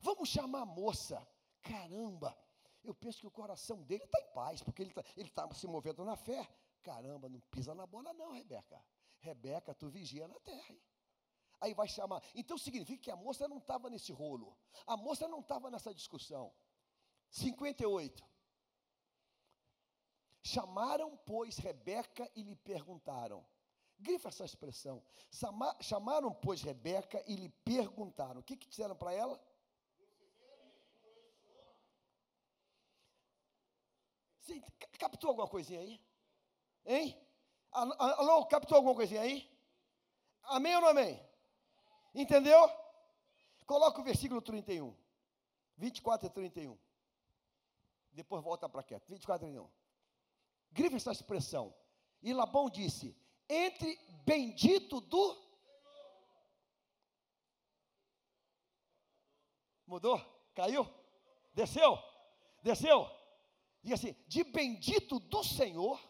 Vamos chamar a moça. Caramba, eu penso que o coração dele está em paz, porque ele está tá se movendo na fé. Caramba, não pisa na bola não, Rebeca. Rebeca, tu vigia na terra. Hein? Aí vai chamar. Então significa que a moça não estava nesse rolo. A moça não estava nessa discussão. 58. Chamaram, pois, Rebeca e lhe perguntaram. Grifa essa expressão. Chamaram, pois, Rebeca e lhe perguntaram. O que, que disseram para ela? Você captou alguma coisinha aí? Hein? Alô, captou alguma coisinha aí? Amém ou não amém? Entendeu? Coloca o versículo 31. 24 e 31. Depois volta para quieto. 24 e 31. Grife essa expressão. E Labão disse: Entre bendito do. Mudou? Caiu? Desceu? Desceu? Diga assim: De bendito do Senhor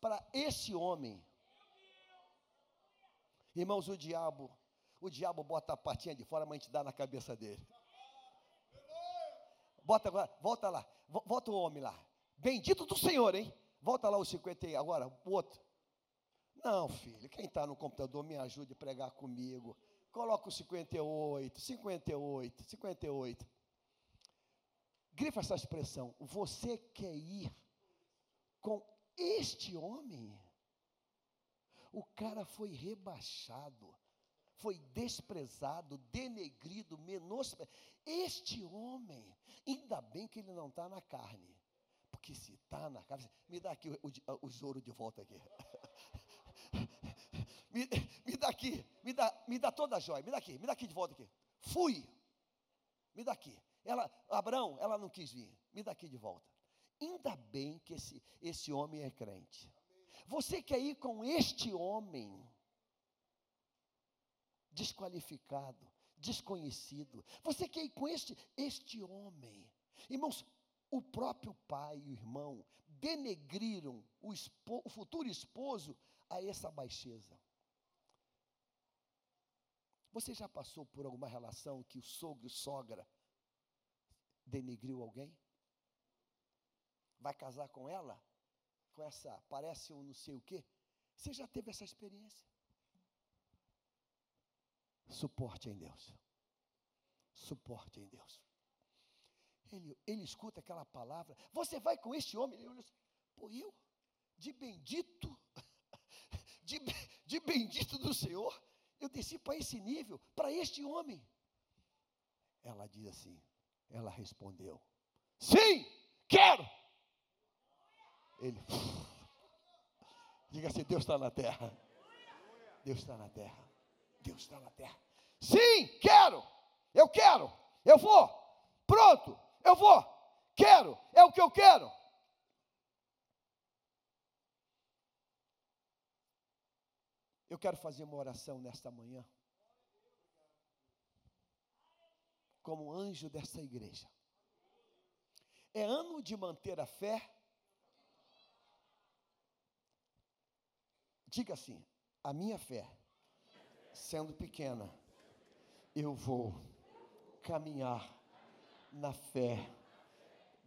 para esse homem. Irmãos, o diabo, o diabo bota a patinha de fora, mas a gente dá na cabeça dele. Bota agora, volta lá, volta o homem lá. Bendito do Senhor, hein? Volta lá o 50 agora, o outro. Não, filho, quem está no computador me ajude a pregar comigo. Coloca o 58, 58, 58. Grifa essa expressão. Você quer ir com este homem? O cara foi rebaixado, foi desprezado, denegrido, menosprezado. Este homem, ainda bem que ele não está na carne. Porque se está na carne, me dá aqui o, o, o ouro de volta aqui. me, me dá aqui, me dá, me dá toda a joia, me dá aqui, me dá aqui de volta aqui. Fui, me dá aqui. Ela, Abraão, ela não quis vir, me dá aqui de volta. Ainda bem que esse, esse homem é crente. Você quer ir com este homem desqualificado, desconhecido. Você quer ir com este, este homem. Irmãos, o próprio pai e o irmão denegriram o, espo, o futuro esposo a essa baixeza. Você já passou por alguma relação que o sogro e sogra denegriu alguém? Vai casar com ela? Com essa, parece um não sei o quê? Você já teve essa experiência? Suporte em Deus. Suporte em Deus. Ele, ele escuta aquela palavra. Você vai com este homem? Ele olha assim, pô, eu? De bendito? De, de bendito do Senhor? Eu desci para esse nível, para este homem. Ela diz assim, ela respondeu: Sim, quero. Ele, diga assim: Deus está na terra. Deus está na terra. Deus está na terra. Sim, quero. Eu quero. Eu vou. Pronto. Eu vou. Quero. É o que eu quero. Eu quero fazer uma oração nesta manhã. Como anjo dessa igreja. É ano de manter a fé. Diga assim: a minha fé, sendo pequena, eu vou caminhar na fé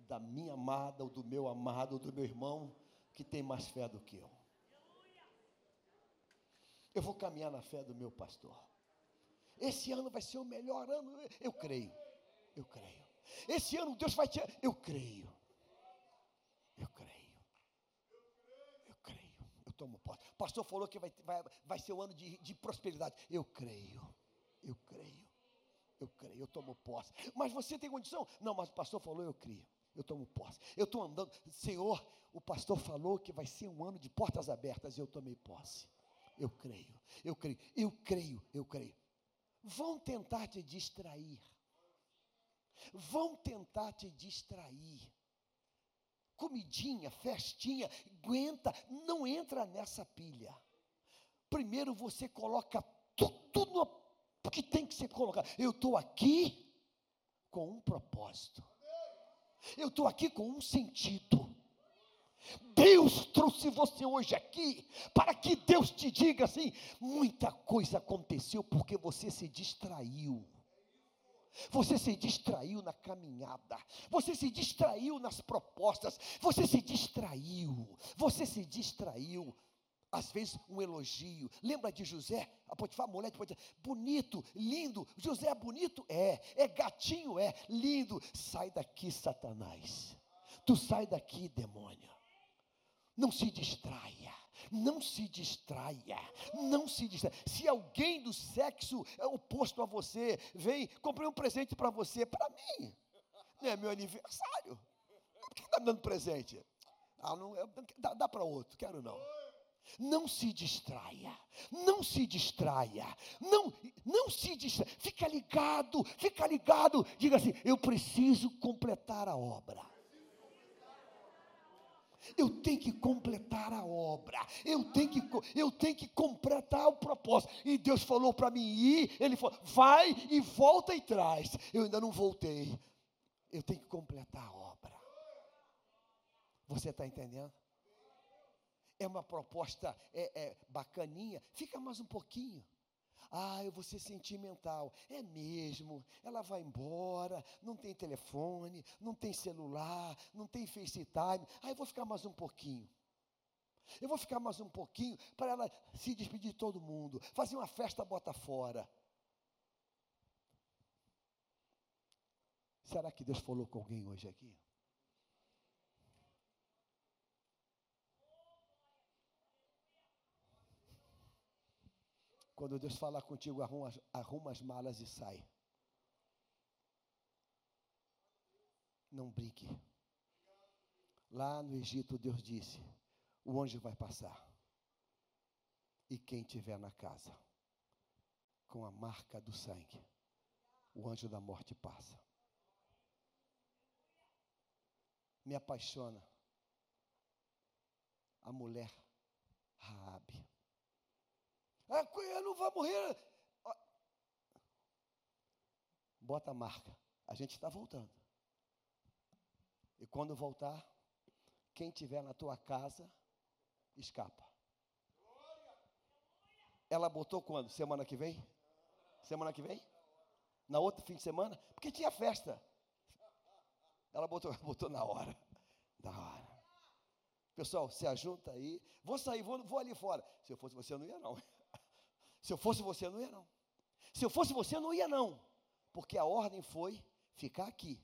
da minha amada, ou do meu amado, ou do meu irmão, que tem mais fé do que eu. Eu vou caminhar na fé do meu pastor. Esse ano vai ser o melhor ano, eu creio. Eu creio. Esse ano Deus vai te. Eu creio. Eu creio. Eu creio. Eu tomo posse. O pastor falou que vai, vai, vai ser um ano de, de prosperidade. Eu creio. Eu creio. Eu creio. Eu tomo posse. Mas você tem condição? Não, mas o pastor falou, eu creio. Eu tomo posse. Eu estou andando. Senhor, o pastor falou que vai ser um ano de portas abertas e eu tomei posse. Eu creio, eu creio, eu creio, eu creio. Vão tentar te distrair. Vão tentar te distrair. Comidinha, festinha, aguenta, não entra nessa pilha. Primeiro você coloca tudo no que tem que ser colocado. Eu estou aqui com um propósito. Eu estou aqui com um sentido. Deus trouxe você hoje aqui para que Deus te diga assim: muita coisa aconteceu porque você se distraiu. Você se distraiu na caminhada, você se distraiu nas propostas, você se distraiu, você se distraiu. Às vezes um elogio. Lembra de José? A Potifar, mulher de Potifar, bonito, lindo. José é bonito? É. É gatinho? É. Lindo. Sai daqui, Satanás. Tu sai daqui, demônio. Não se distraia. Não se distraia, não se distraia. Se alguém do sexo é oposto a você vem, comprei um presente para você, para mim, não é meu aniversário. Por que está me dando presente? Ah, não, dá, dá para outro, quero não. Não se distraia, não se distraia, não, não se distraia, fica ligado, fica ligado, diga assim: eu preciso completar a obra. Eu tenho que completar a obra. Eu tenho que, eu tenho que completar o propósito. E Deus falou para mim ir. Ele falou: vai e volta e traz. Eu ainda não voltei. Eu tenho que completar a obra. Você está entendendo? É uma proposta é, é, bacaninha. Fica mais um pouquinho. Ah, eu vou ser sentimental. É mesmo. Ela vai embora, não tem telefone, não tem celular, não tem FaceTime. Ah, eu vou ficar mais um pouquinho. Eu vou ficar mais um pouquinho para ela se despedir de todo mundo, fazer uma festa bota fora. Será que Deus falou com alguém hoje aqui? Quando Deus falar contigo, arruma, arruma as malas e sai. Não brinque. Lá no Egito, Deus disse: o anjo vai passar. E quem tiver na casa com a marca do sangue, o anjo da morte passa. Me apaixona a mulher Raabe. Ah, eu não vou morrer. Bota a marca. A gente está voltando. E quando voltar, quem tiver na tua casa escapa. Ela botou quando? Semana que vem? Semana que vem? Na outra fim de semana? Porque tinha festa. Ela botou, botou na hora. Na hora. Pessoal, se ajunta aí. Vou sair, vou, vou ali fora. Se eu fosse você, eu não ia não. Se eu fosse você, eu não ia não. Se eu fosse você, eu não ia não. Porque a ordem foi ficar aqui.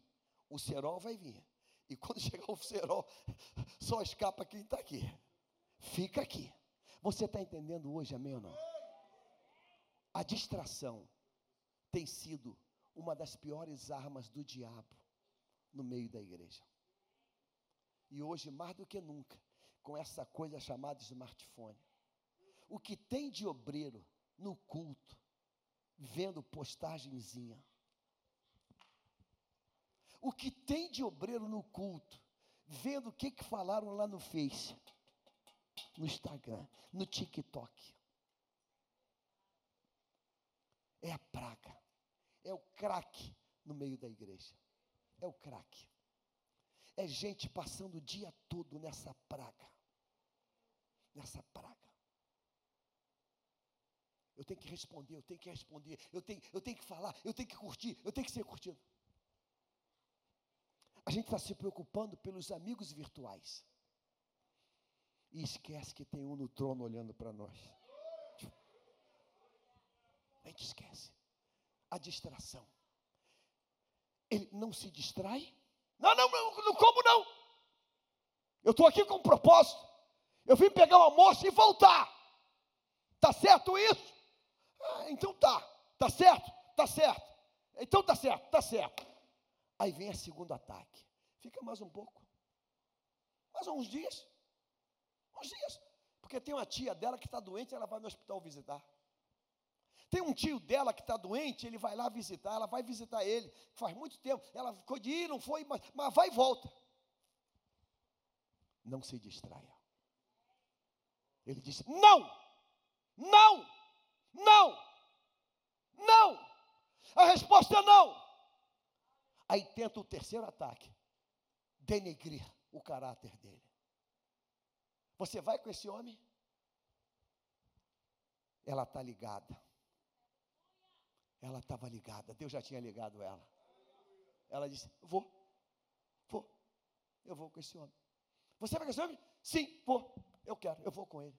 O cerol vai vir. E quando chegar o cerol, só escapa quem está aqui fica aqui. Você está entendendo hoje, amém ou não? A distração tem sido uma das piores armas do diabo no meio da igreja. E hoje, mais do que nunca, com essa coisa chamada smartphone. O que tem de obreiro no culto, vendo postagenzinha. O que tem de obreiro no culto, vendo o que, que falaram lá no Face no Instagram, no TikTok. É a praga. É o crack no meio da igreja. É o crack. É gente passando o dia todo nessa praga. Nessa praga. Eu tenho que responder, eu tenho que responder, eu tenho, eu tenho que falar, eu tenho que curtir, eu tenho que ser curtido. A gente está se preocupando pelos amigos virtuais e esquece que tem um no trono olhando para nós. A gente esquece. A distração. Ele não se distrai? Não, não, não, não como não. Eu estou aqui com um propósito. Eu vim pegar o almoço e voltar. Tá certo isso? Ah, então tá. Tá certo? Tá certo. Então tá certo, tá certo. Aí vem a segundo ataque. Fica mais um pouco. Mais uns dias. Uns dias. Porque tem uma tia dela que está doente, ela vai no hospital visitar. Tem um tio dela que está doente, ele vai lá visitar, ela vai visitar ele. Faz muito tempo. Ela ficou de ir, não foi, mas, mas vai e volta. Não se distraia. Ele disse: Não, não, não, não. A resposta é não. Aí tenta o terceiro ataque: denegrir o caráter dele. Você vai com esse homem? Ela está ligada. Ela estava ligada. Deus já tinha ligado ela. Ela disse: Vou, vou. Eu vou com esse homem. Você vai com esse homem? Sim, vou. Eu quero, eu vou com ele.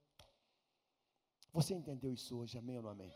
Você entendeu isso hoje? Amém ou não amém?